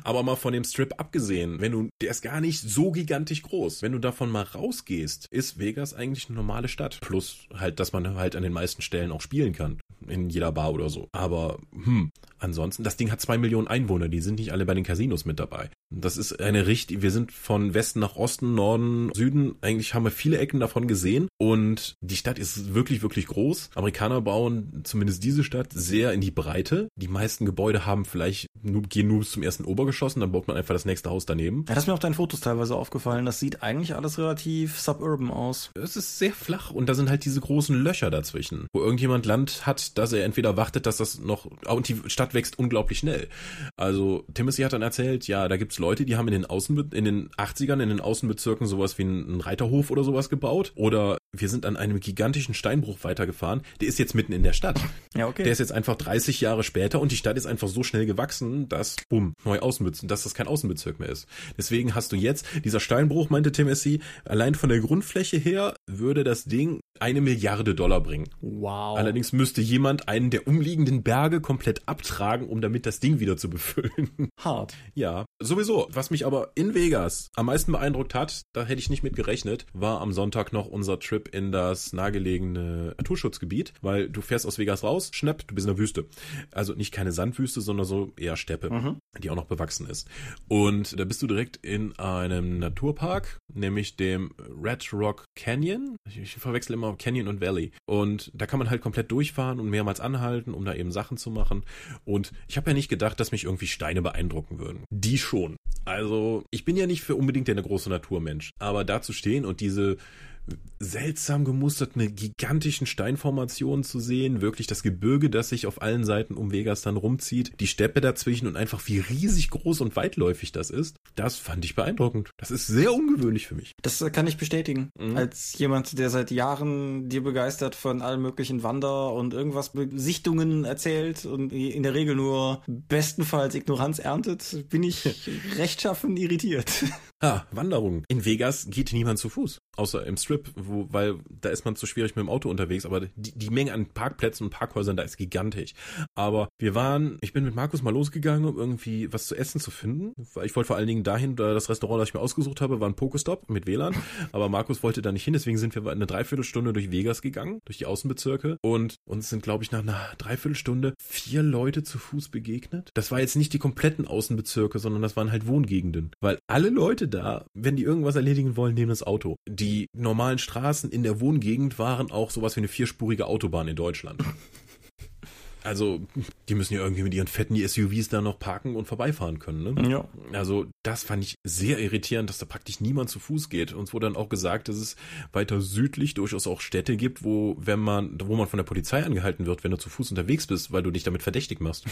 Aber mal von dem Strip abgesehen, wenn du, der ist gar nicht so gigantisch groß. Wenn du davon mal rausgehst, ist Vegas eigentlich eine normale Stadt. Plus halt, dass man halt an den meisten Stellen auch spielen kann. In jeder Bar oder so. Aber, hm, ansonsten, das Ding hat zwei Millionen Einwohner, die sind nicht alle bei den Casinos mit dabei. Das ist eine richtig, wir sind von Westen nach Osten, Norden, Süden, eigentlich haben wir viele Ecken davon gesehen und die Stadt ist wirklich, wirklich groß. Amerikaner bauen zumindest diese Stadt sehr in die Breite. Die meisten Gebäude haben vielleicht, nur, gehen nur bis zum ersten Obergeschoss und dann baut man einfach das nächste Haus daneben. Ja, das ist mir auf deinen Fotos teilweise aufgefallen. Das sieht eigentlich alles relativ suburban aus. Es ist sehr flach und da sind halt diese großen Löcher dazwischen, wo irgendjemand Land hat, dass er entweder wartet, dass das noch, und die Stadt wächst unglaublich schnell. Also Timothy hat dann erzählt, ja, da gibt's Leute, die haben in den Außenbe in den 80ern in den Außenbezirken sowas wie einen Reiterhof oder sowas gebaut oder wir sind an einem gigantischen Steinbruch weitergefahren. Der ist jetzt mitten in der Stadt. Ja, okay. Der ist jetzt einfach 30 Jahre später und die Stadt ist einfach so schnell gewachsen, dass, bumm, neu Außenbezirk, dass das kein Außenbezirk mehr ist. Deswegen hast du jetzt, dieser Steinbruch, meinte Tim SC, allein von der Grundfläche her würde das Ding eine Milliarde Dollar bringen. wow. Allerdings müsste jemand einen der umliegenden Berge komplett abtragen, um damit das Ding wieder zu befüllen. hart. Ja, sowieso. Was mich aber in Vegas am meisten beeindruckt hat, da hätte ich nicht mit gerechnet, war am Sonntag noch unser Trip in das nahegelegene Naturschutzgebiet, weil du fährst aus Vegas raus, schnapp, du bist in der Wüste. Also nicht keine Sandwüste, sondern so eher Steppe, Mhm. die auch noch bewachsen ist. Und da bist du direkt in einem Naturpark, nämlich dem Red Rock Canyon. Ich, ich verwechsel immer Canyon und Valley. Und da kann man halt komplett durchfahren und mehrmals anhalten, um da eben Sachen zu machen. Und ich habe ja nicht gedacht, dass mich irgendwie Steine beeindrucken würden. Die schon. Also ich bin ja nicht für unbedingt der große Naturmensch. Aber da zu stehen und diese seltsam gemusterten, gigantischen Steinformationen zu sehen, wirklich das Gebirge, das sich auf allen Seiten um Vegas dann rumzieht, die Steppe dazwischen und einfach wie riesig groß und weitläufig das ist, das fand ich beeindruckend. Das ist sehr ungewöhnlich für mich. Das äh, kann ich bestätigen. Mhm. Als jemand, der seit Jahren dir begeistert von allen möglichen Wander- und irgendwas Sichtungen erzählt und in der Regel nur bestenfalls Ignoranz erntet, bin ich rechtschaffen irritiert. Ah, Wanderung. In Vegas geht niemand zu Fuß. Außer im Strip, wo, weil da ist man zu schwierig mit dem Auto unterwegs, aber die, die Menge an Parkplätzen und Parkhäusern da ist gigantisch. Aber wir waren, ich bin mit Markus mal losgegangen, um irgendwie was zu essen zu finden. Ich wollte vor allen Dingen dahin, da das Restaurant, das ich mir ausgesucht habe, war ein Pokestop mit WLAN. Aber Markus wollte da nicht hin, deswegen sind wir eine Dreiviertelstunde durch Vegas gegangen, durch die Außenbezirke. Und uns sind, glaube ich, nach einer Dreiviertelstunde vier Leute zu Fuß begegnet. Das war jetzt nicht die kompletten Außenbezirke, sondern das waren halt Wohngegenden. Weil alle Leute da, wenn die irgendwas erledigen wollen, nehmen das Auto. Die normalen Straßen in der Wohngegend waren auch sowas wie eine vierspurige Autobahn in Deutschland. Also, die müssen ja irgendwie mit ihren fetten SUVs da noch parken und vorbeifahren können, ne? Ja. Also, das fand ich sehr irritierend, dass da praktisch niemand zu Fuß geht. Uns wurde dann auch gesagt, dass es weiter südlich durchaus auch Städte gibt, wo, wenn man, wo man von der Polizei angehalten wird, wenn du zu Fuß unterwegs bist, weil du dich damit verdächtig machst.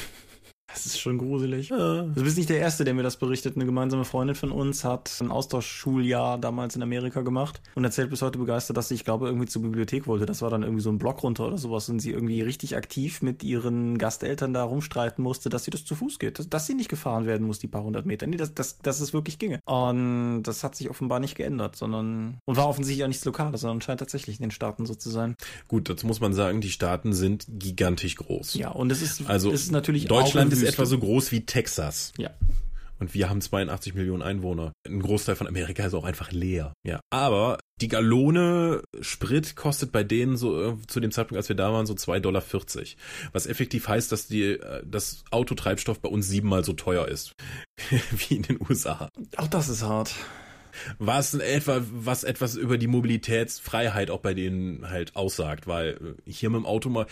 Das ist schon gruselig. Ja. Du bist nicht der Erste, der mir das berichtet. Eine gemeinsame Freundin von uns hat ein Austauschschuljahr damals in Amerika gemacht und erzählt bis heute begeistert, dass sie, ich glaube, irgendwie zur Bibliothek wollte. Das war dann irgendwie so ein Block runter oder sowas und sie irgendwie richtig aktiv mit ihren Gasteltern da rumstreiten musste, dass sie das zu Fuß geht. Dass, dass sie nicht gefahren werden muss, die paar hundert Meter. Nee, dass, dass, dass es wirklich ginge. Und das hat sich offenbar nicht geändert, sondern und war offensichtlich auch nichts Lokales, sondern scheint tatsächlich in den Staaten so zu sein. Gut, dazu muss man sagen, die Staaten sind gigantisch groß. Ja, und es ist, Also, es ist natürlich Deutschland auch ist Wüste. etwa so groß wie Texas. Ja. Und wir haben 82 Millionen Einwohner. Ein Großteil von Amerika ist auch einfach leer. Ja. Aber die Gallone Sprit kostet bei denen so äh, zu dem Zeitpunkt, als wir da waren, so 2,40 Dollar. Was effektiv heißt, dass die, äh, das Autotreibstoff bei uns siebenmal so teuer ist. wie in den USA. Auch das ist hart. Was etwa, was etwas über die Mobilitätsfreiheit auch bei denen halt aussagt, weil äh, hier mit dem Auto mal,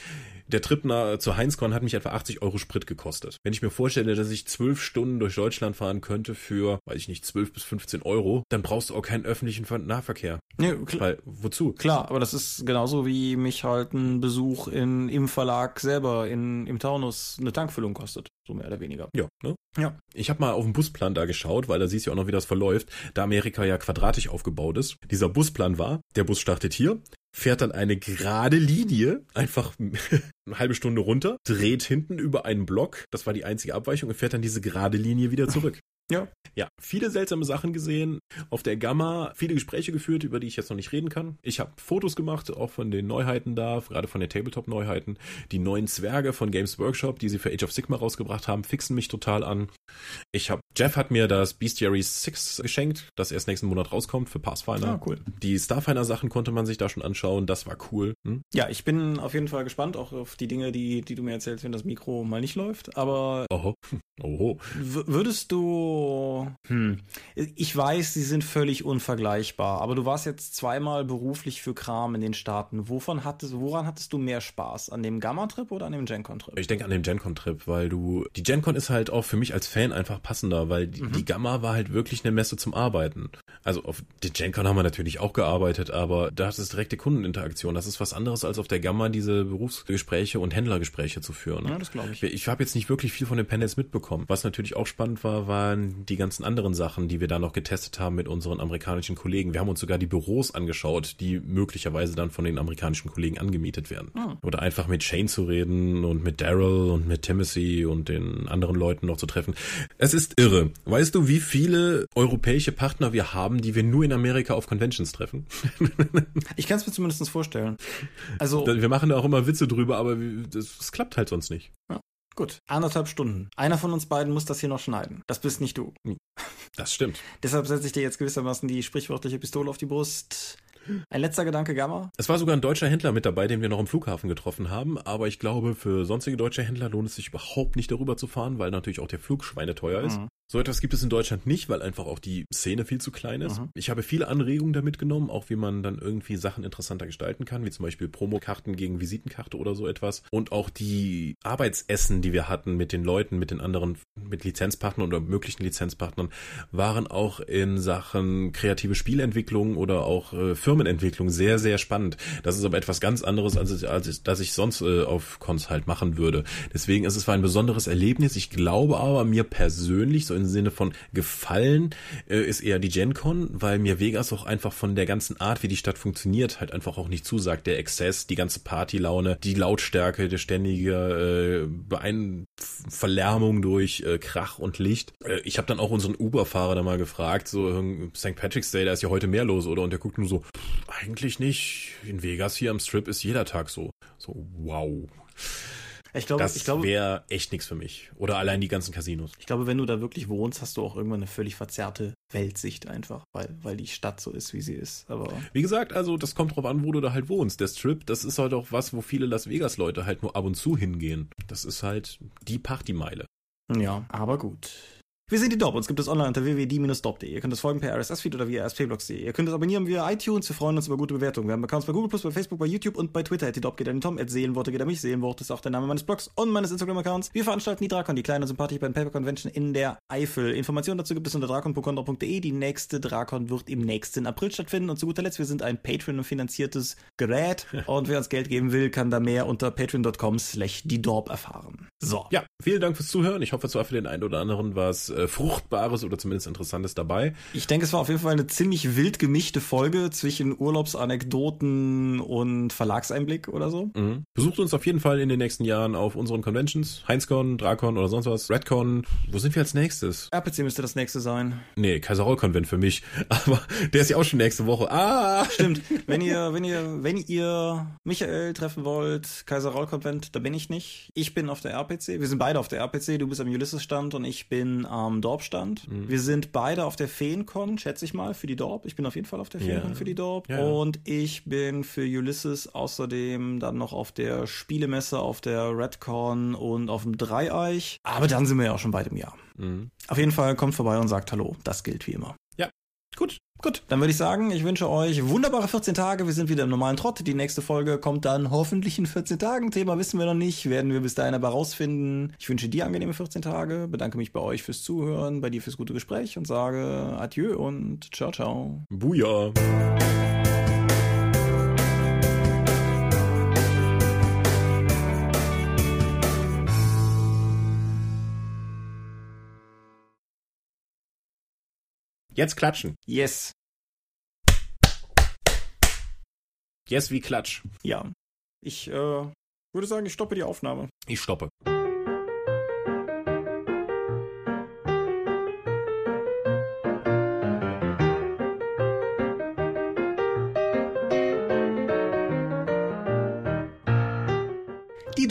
der Trip nach, zur Heinzkorn hat mich etwa 80 Euro Sprit gekostet. Wenn ich mir vorstelle, dass ich zwölf Stunden durch Deutschland fahren könnte für, weiß ich nicht, 12 bis 15 Euro, dann brauchst du auch keinen öffentlichen Ver- Nahverkehr. Ja, klar. Weil, wozu? Klar, aber das ist genauso wie mich halt ein Besuch in, im Verlag selber in, im Taunus eine Tankfüllung kostet. So mehr oder weniger. Ja, ne? Ja. Ich habe mal auf den Busplan da geschaut, weil da siehst du ja auch noch, wie das verläuft, da Amerika ja quadratisch aufgebaut ist. Dieser Busplan war, der Bus startet hier, fährt dann eine gerade Linie, einfach eine halbe Stunde runter, dreht hinten über einen Block, das war die einzige Abweichung, und fährt dann diese gerade Linie wieder zurück. Ja. Ja, viele seltsame Sachen gesehen, auf der Gamma viele Gespräche geführt, über die ich jetzt noch nicht reden kann. Ich habe Fotos gemacht, auch von den Neuheiten da, gerade von den Tabletop-Neuheiten. Die neuen Zwerge von Games Workshop, die sie für Age of Sigma rausgebracht haben, fixen mich total an. Ich habe Jeff hat mir das Bestiary 6 geschenkt, das erst nächsten Monat rauskommt für Pathfinder. Ah, cool. Die Starfinder-Sachen konnte man sich da schon anschauen, das war cool. Hm? Ja, ich bin auf jeden Fall gespannt, auch auf die Dinge, die, die du mir erzählst, wenn das Mikro mal nicht läuft. Aber Oho. Oho. würdest du. Hm, ich weiß, sie sind völlig unvergleichbar, aber du warst jetzt zweimal beruflich für Kram in den Staaten. Wovon hattest, woran hattest du mehr Spaß? An dem Gamma-Trip oder an dem GenCon-Trip? Ich denke an den GenCon-Trip, weil du, die GenCon ist halt auch für mich als Fan einfach passender, weil die, die Gamma war halt wirklich eine Messe zum Arbeiten. Also auf der GenCon haben wir natürlich auch gearbeitet, aber da ist es direkte Kundeninteraktion. Das ist was anderes als auf der Gamma diese Berufsgespräche und Händlergespräche zu führen. Ja, das glaube ich. Ich habe jetzt nicht wirklich viel von den Panels mitbekommen. Was natürlich auch spannend war, waren an die ganzen anderen Sachen, die wir da noch getestet haben mit unseren amerikanischen Kollegen. Wir haben uns sogar die Büros angeschaut, die möglicherweise dann von den amerikanischen Kollegen angemietet werden. Ah. Oder einfach mit Shane zu reden und mit Daryl und mit Timothy und den anderen Leuten noch zu treffen. Es ist irre. Weißt du, wie viele europäische Partner wir haben, die wir nur in Amerika auf Conventions treffen? Ich kann es mir zumindest vorstellen. Also, Wir machen da auch immer Witze drüber, aber das klappt halt sonst nicht. Gut. Anderthalb Stunden. Einer von uns beiden muss das hier noch schneiden. Das bist nicht du. Das stimmt. Deshalb setze ich dir jetzt gewissermaßen die sprichwörtliche Pistole auf die Brust. Ein letzter Gedanke, Gamma. Es war sogar ein deutscher Händler mit dabei, den wir noch im Flughafen getroffen haben, aber ich glaube, für sonstige deutsche Händler lohnt es sich überhaupt nicht darüber zu fahren, weil natürlich auch der Flug schweineteuer ist. Mhm. So etwas gibt es in Deutschland nicht, weil einfach auch die Szene viel zu klein ist. Mhm. Ich habe viele Anregungen damit genommen, auch wie man dann irgendwie Sachen interessanter gestalten kann, wie zum Beispiel Promokarten gegen Visitenkarte oder so etwas. Und auch die Arbeitsessen, die wir hatten mit den Leuten, mit den anderen, mit Lizenzpartnern oder möglichen Lizenzpartnern, waren auch in Sachen kreative Spielentwicklung oder auch äh, Firmenentwicklung sehr, sehr spannend. Das ist aber etwas ganz anderes, als, als das ich sonst äh, auf Cons halt machen würde. Deswegen ist es war ein besonderes Erlebnis. Ich glaube aber mir persönlich, so im Sinne von gefallen, äh, ist eher die GenCon, weil mir Vegas auch einfach von der ganzen Art, wie die Stadt funktioniert, halt einfach auch nicht zusagt. Der Exzess, die ganze Partylaune, die Lautstärke, der ständige äh, Beein Verlärmung durch äh, Krach und Licht. Äh, ich habe dann auch unseren Uber-Fahrer da mal gefragt, so St. Patrick's Day, da ist ja heute mehr los, oder? Und der guckt nur so, "Pff, eigentlich nicht. In Vegas hier am Strip ist jeder Tag so. So, wow. Ich glaube, Das wäre echt nichts für mich. Oder allein die ganzen Casinos. ich glaube, wenn du da wirklich wohnst, hast du auch irgendwann eine völlig verzerrte Weltsicht einfach, weil, weil die Stadt so ist, wie sie ist. Aber Wie gesagt, also das kommt drauf an, wo du da halt wohnst. Der Strip, das ist halt auch was, wo viele Las Vegas-Leute halt nur ab und zu hingehen. Das ist halt die Partymeile. ja, aber gut. Wir sind die Dob. Uns gibt es online unter www.die-dob.de. Ihr könnt uns folgen per RSS-Feed oder via rspblogs.de. Ihr könnt uns abonnieren via iTunes. Wir freuen uns über gute Bewertungen. Wir haben Accounts bei Google+, bei Facebook, bei YouTube und bei Twitter. Die Dob geht an den Tom. At Seelenworte geht an mich. Seelenwort ist auch der Name meines Blogs und meines Instagram-Accounts. Wir veranstalten die Drakon, die kleine sympathische Pen Paper Convention in der Eifel. Informationen dazu gibt es unter drakon.de. Die nächste Drakon wird im nächsten April stattfinden. Und zu guter Letzt, wir sind ein Patreon-finanziertes Gerät. Und wer uns Geld geben will, kann da mehr unter patreon.com slash die Dorp erfahren. So. Ja, vielen Dank fürs Zuhören. Ich hoffe, es war für den einen oder anderen was äh, Fruchtbares oder zumindest Interessantes dabei. Ich denke, es war auf jeden Fall eine ziemlich wild gemischte Folge zwischen Urlaubsanekdoten und Verlagseinblick oder so. Mhm. Besucht uns auf jeden Fall in den nächsten Jahren auf unseren Conventions. Heinzcon, Drakon oder sonst was. Redcon. Wo sind wir als nächstes? RPC müsste das nächste sein. Nee, Kaiserroll-Convent für mich. Aber der ist ja auch schon nächste Woche. Ah! Stimmt. wenn ihr, wenn ihr, wenn ihr Michael treffen wollt, Kaiser Raul Konvent, da bin ich nicht. Ich bin auf der RPC. Wir sind beide auf der RPC. Du bist am Ulysses-Stand und ich bin am Dorp-Stand. Wir sind beide auf der Feencon, schätze ich mal, für die Dorp. Ich bin auf jeden Fall auf der Feencon Ja. für die Dorp. Ja, ja. Und ich bin für Ulysses außerdem dann noch auf der Spielemesse, auf der Redcon und auf dem Dreieich. Aber dann sind wir ja auch schon bald im Jahr. Mhm. Auf jeden Fall kommt vorbei und sagt Hallo. Das gilt wie immer. Gut. Gut, dann würde ich sagen, ich wünsche euch wunderbare 14 Tage. Wir sind wieder im normalen Trott. Die nächste Folge kommt dann hoffentlich in 14 Tagen. Thema wissen wir noch nicht, werden wir bis dahin aber rausfinden. Ich wünsche dir angenehme 14 Tage, bedanke mich bei euch fürs Zuhören, bei dir fürs gute Gespräch und sage Adieu und ciao, ciao. Buja. Jetzt klatschen. Yes. Yes wie Klatsch. Ja. Ich äh, würde sagen, ich stoppe die Aufnahme. Ich stoppe.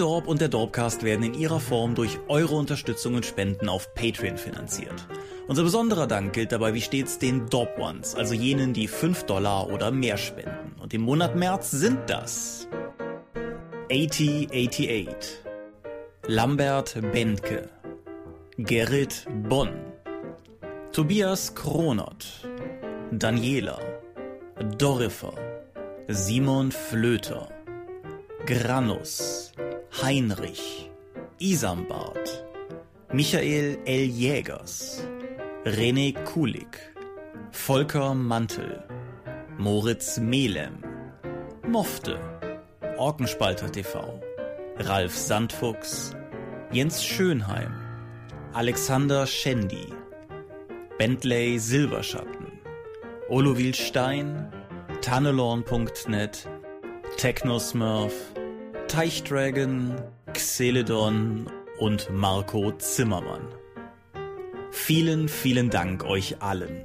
Dorp und der Dorpcast werden in ihrer Form durch eure Unterstützung und Spenden auf Patreon finanziert. Unser besonderer Dank gilt dabei wie stets den Dorp Ones, also jenen, die 5 Dollar oder mehr spenden. Und im Monat März sind das 8088, Lambert Bendke, Gerrit Bonn, Tobias Kronert, Daniela, Dorifer, Simon Flöter, Granus, Heinrich, Isambard, Michael L. Jägers, René Kulik, Volker Mantel, Moritz Melem, Mofte, Orkenspalter TV, Ralf Sandfuchs, Jens Schönheim, Alexander Schendi, Bentley Silberschatten, Olovil Stein, Tannelorn.net, Technosmurf, Teichdragon, Xeledon und Marco Zimmermann. Vielen, vielen Dank euch allen.